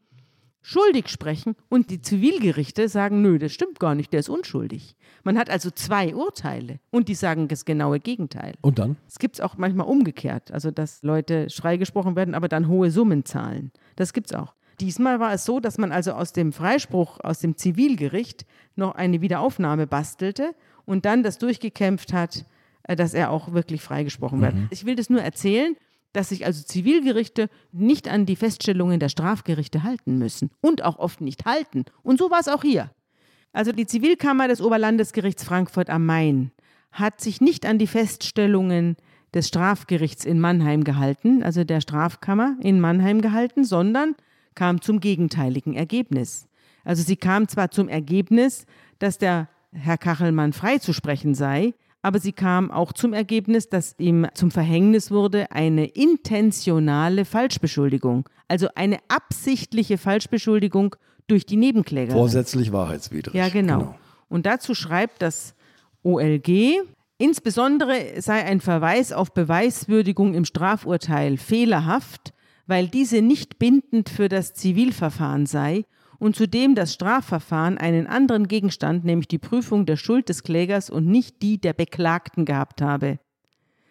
schuldig sprechen und die Zivilgerichte sagen, nö, das stimmt gar nicht, der ist unschuldig. Man hat also zwei Urteile und die sagen das genaue Gegenteil. Und dann? Es gibt es auch manchmal umgekehrt, also dass Leute freigesprochen werden, aber dann hohe Summen zahlen. Das gibt es auch. Diesmal war es so, dass man also aus dem Freispruch aus dem Zivilgericht noch eine Wiederaufnahme bastelte und dann das durchgekämpft hat, äh, dass er auch wirklich freigesprochen wird. Mhm. Ich will das nur erzählen, dass sich also Zivilgerichte nicht an die Feststellungen der Strafgerichte halten müssen und auch oft nicht halten. Und so war es auch hier. Also die Zivilkammer des Oberlandesgerichts Frankfurt am Main hat sich nicht an die Feststellungen des Strafgerichts in Mannheim gehalten, also der Strafkammer in Mannheim gehalten, sondern kam zum gegenteiligen Ergebnis. Also sie kam zwar zum Ergebnis, dass der Herr Kachelmann freizusprechen sei, aber sie kam auch zum Ergebnis, dass ihm zum Verhängnis wurde eine intentionale Falschbeschuldigung, also eine absichtliche Falschbeschuldigung durch die Nebenkläger. Vorsätzlich wahrheitswidrig. Ja, genau. genau. Und dazu schreibt das OLG, insbesondere sei ein Verweis auf Beweiswürdigung im Strafurteil fehlerhaft, weil diese nicht bindend für das Zivilverfahren sei und zudem das Strafverfahren einen anderen Gegenstand, nämlich die Prüfung der Schuld des Klägers und nicht die der Beklagten gehabt habe.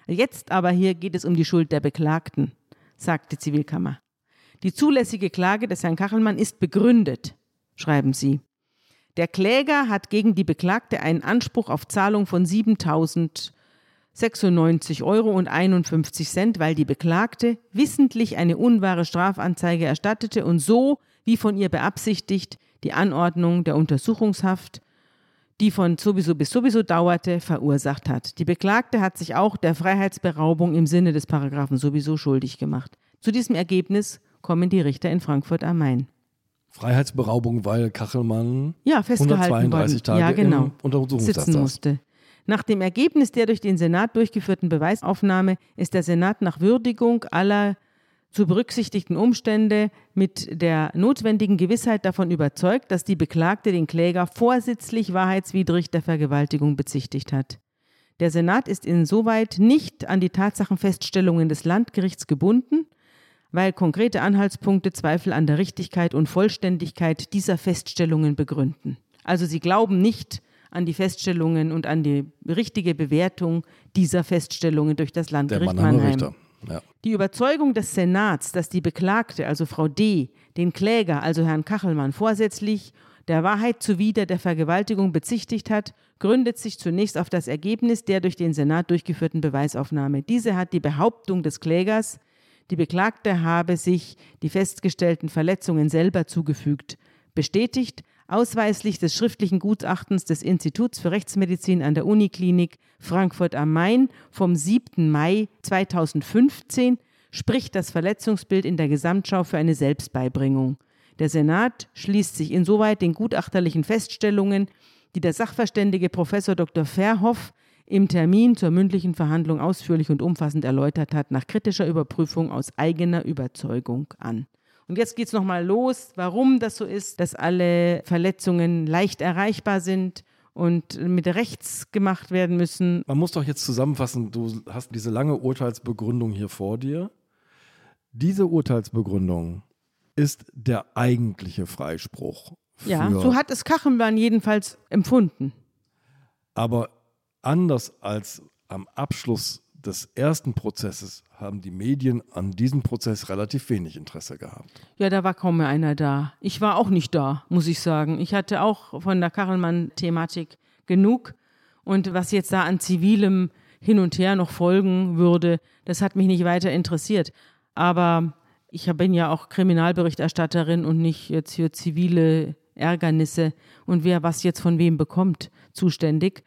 Jetzt aber hier geht es um die Schuld der Beklagten, sagt die Zivilkammer. Die zulässige Klage des Herrn Kachelmann ist begründet, schreiben sie. Der Kläger hat gegen die Beklagte einen Anspruch auf Zahlung von 7.096 Euro und 51 Cent, weil die Beklagte wissentlich eine unwahre Strafanzeige erstattete und so wie von ihr beabsichtigt, die Anordnung der Untersuchungshaft, die von sowieso bis sowieso dauerte, verursacht hat. Die Beklagte hat sich auch der Freiheitsberaubung im Sinne des Paragraphen sowieso schuldig gemacht. Zu diesem Ergebnis kommen die Richter in Frankfurt am Main. Freiheitsberaubung, weil Kachelmann ja, 132 worden. Tage ja, genau. im Untersuchungshaft sitzen musste. Nach dem Ergebnis der durch den Senat durchgeführten Beweisaufnahme ist der Senat nach Würdigung aller zu berücksichtigten Umstände mit der notwendigen Gewissheit davon überzeugt, dass die Beklagte den Kläger vorsätzlich wahrheitswidrig der Vergewaltigung bezichtigt hat. Der Senat ist insoweit nicht an die Tatsachenfeststellungen des Landgerichts gebunden, weil konkrete Anhaltspunkte Zweifel an der Richtigkeit und Vollständigkeit dieser Feststellungen begründen. Also sie glauben nicht an die Feststellungen und an die richtige Bewertung dieser Feststellungen durch das Landgericht Mannheim. Richter. Ja. Die Überzeugung des Senats, dass die Beklagte, also Frau D., den Kläger, also Herrn Kachelmann, vorsätzlich der Wahrheit zuwider der Vergewaltigung bezichtigt hat, gründet sich zunächst auf das Ergebnis der durch den Senat durchgeführten Beweisaufnahme. Diese hat die Behauptung des Klägers, Die Beklagte habe sich die festgestellten Verletzungen selber zugefügt. Bestätigt ausweislich des schriftlichen Gutachtens des Instituts für Rechtsmedizin an der Uniklinik Frankfurt am Main vom 7. Mai 2015 spricht das Verletzungsbild in der Gesamtschau für eine Selbstbeibringung. Der Senat schließt sich insoweit den gutachterlichen Feststellungen, die der Sachverständige Professor Dr. Verhoff im Termin zur mündlichen Verhandlung ausführlich und umfassend erläutert hat, nach kritischer Überprüfung aus eigener Überzeugung an. Und jetzt geht es nochmal los, warum das so ist, dass alle Verletzungen leicht erreichbar sind und mit rechts gemacht werden müssen. Man muss doch jetzt zusammenfassen, du hast diese lange Urteilsbegründung hier vor dir. Diese Urteilsbegründung ist der eigentliche Freispruch. Ja, so hat es Kachenbahn jedenfalls empfunden. Aber anders als am Abschluss des ersten Prozesses haben die Medien an diesem Prozess relativ wenig Interesse gehabt. Ja, da war kaum mehr einer da. Ich war auch nicht da, muss ich sagen. Ich hatte auch von der Kachelmann-Thematik genug. Und was jetzt da an zivilem hin und her noch folgen würde, das hat mich nicht weiter interessiert. Aber ich bin ja auch Kriminalberichterstatterin und nicht jetzt für zivile Ärgernisse und wer was jetzt von wem bekommt, zuständig.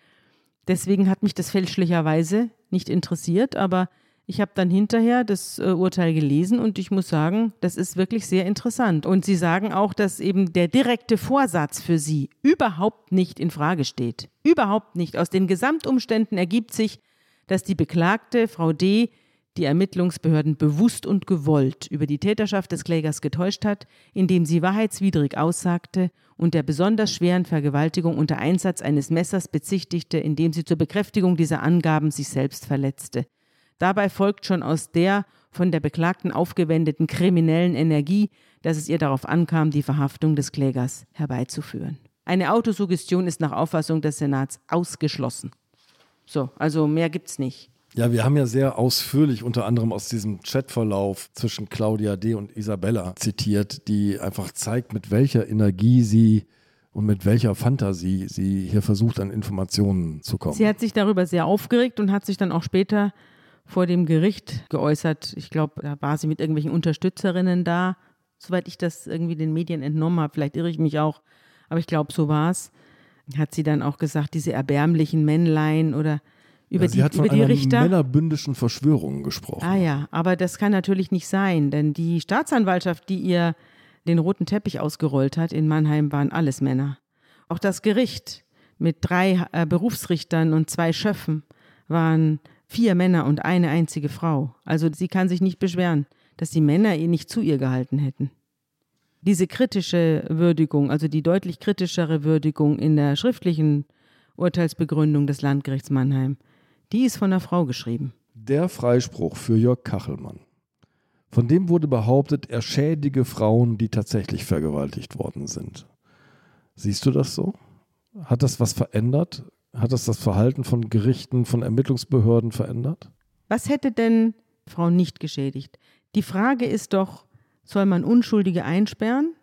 Deswegen hat mich das fälschlicherweise nicht interessiert, aber ich habe dann hinterher das äh, Urteil gelesen und ich muss sagen, das ist wirklich sehr interessant. Und Sie sagen auch, dass eben der direkte Vorsatz für Sie überhaupt nicht in Frage steht. Überhaupt nicht. Aus den Gesamtumständen ergibt sich, dass die Beklagte, Frau D., die Ermittlungsbehörden bewusst und gewollt über die Täterschaft des Klägers getäuscht hat, indem sie wahrheitswidrig aussagte und der besonders schweren Vergewaltigung unter Einsatz eines Messers bezichtigte, indem sie zur Bekräftigung dieser Angaben sich selbst verletzte. Dabei folgt schon aus der von der Beklagten aufgewendeten kriminellen Energie, dass es ihr darauf ankam, die Verhaftung des Klägers herbeizuführen. Eine Autosuggestion ist nach Auffassung des Senats ausgeschlossen. So, also mehr gibt's nicht. Ja, wir haben ja sehr ausführlich unter anderem aus diesem Chatverlauf zwischen Claudia D. und Isabella zitiert, die einfach zeigt, mit welcher Energie sie und mit welcher Fantasie sie hier versucht, an Informationen zu kommen. Sie hat sich darüber sehr aufgeregt und hat sich dann auch später vor dem Gericht geäußert. Ich glaube, da war sie mit irgendwelchen Unterstützerinnen da, soweit ich das irgendwie den Medien entnommen habe. Vielleicht irre ich mich auch, aber ich glaube, so war es. Hat sie dann auch gesagt, diese erbärmlichen Männlein oder über ja, sie die, hat von über die einer Richter. männerbündischen Verschwörung gesprochen. Ah ja, aber das kann natürlich nicht sein, denn die Staatsanwaltschaft, die ihr den roten Teppich ausgerollt hat in Mannheim, waren alles Männer. Auch das Gericht mit drei äh, Berufsrichtern und zwei Schöffen waren vier Männer und eine einzige Frau. Also sie kann sich nicht beschweren, dass die Männer ihr nicht zu ihr gehalten hätten. Diese kritische Würdigung, also die deutlich kritischere Würdigung in der schriftlichen Urteilsbegründung des Landgerichts Mannheim, die ist von einer Frau geschrieben. Der Freispruch für Jörg Kachelmann. Von dem wurde behauptet, er schädige Frauen, die tatsächlich vergewaltigt worden sind. Siehst du das so? Hat das was verändert? Hat das das Verhalten von Gerichten, von Ermittlungsbehörden verändert? Was hätte denn Frauen nicht geschädigt? Die Frage ist doch, soll man Unschuldige einsperren,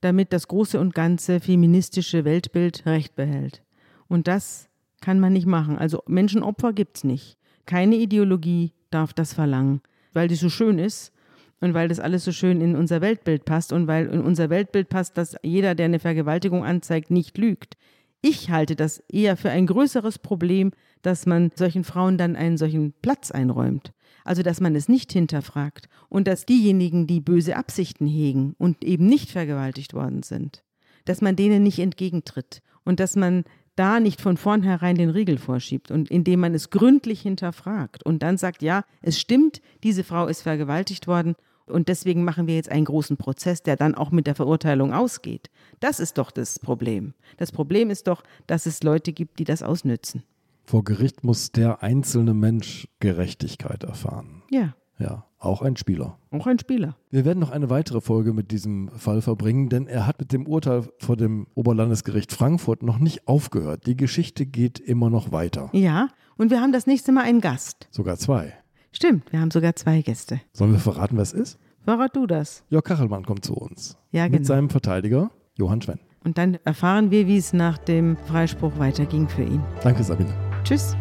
damit das große und ganze feministische Weltbild Recht behält? Und das kann man nicht machen. Also Menschenopfer gibt es nicht. Keine Ideologie darf das verlangen, weil die so schön ist und weil das alles so schön in unser Weltbild passt und weil in unser Weltbild passt, dass jeder, der eine Vergewaltigung anzeigt, nicht lügt. Ich halte das eher für ein größeres Problem, dass man solchen Frauen dann einen solchen Platz einräumt. Also dass man es nicht hinterfragt und dass diejenigen, die böse Absichten hegen und eben nicht vergewaltigt worden sind, dass man denen nicht entgegentritt und dass man da nicht von vornherein den Riegel vorschiebt und indem man es gründlich hinterfragt und dann sagt, ja, es stimmt, diese Frau ist vergewaltigt worden und deswegen machen wir jetzt einen großen Prozess, der dann auch mit der Verurteilung ausgeht. Das ist doch das Problem. Das Problem ist doch, dass es Leute gibt, die das ausnützen. Vor Gericht muss der einzelne Mensch Gerechtigkeit erfahren. Ja. Ja, auch ein Spieler. Auch ein Spieler. Wir werden noch eine weitere Folge mit diesem Fall verbringen, denn er hat mit dem Urteil vor dem Oberlandesgericht Frankfurt noch nicht aufgehört. Die Geschichte geht immer noch weiter. Ja, und wir haben das nächste Mal einen Gast. Sogar zwei. Stimmt, wir haben sogar zwei Gäste. Sollen wir verraten, wer es ist? Verrat du das. Jörg Kachelmann kommt zu uns. Ja, Mit genau. seinem Verteidiger Johann Schwenn. Und dann erfahren wir, wie es nach dem Freispruch weiterging für ihn. Danke, Sabine. Tschüss.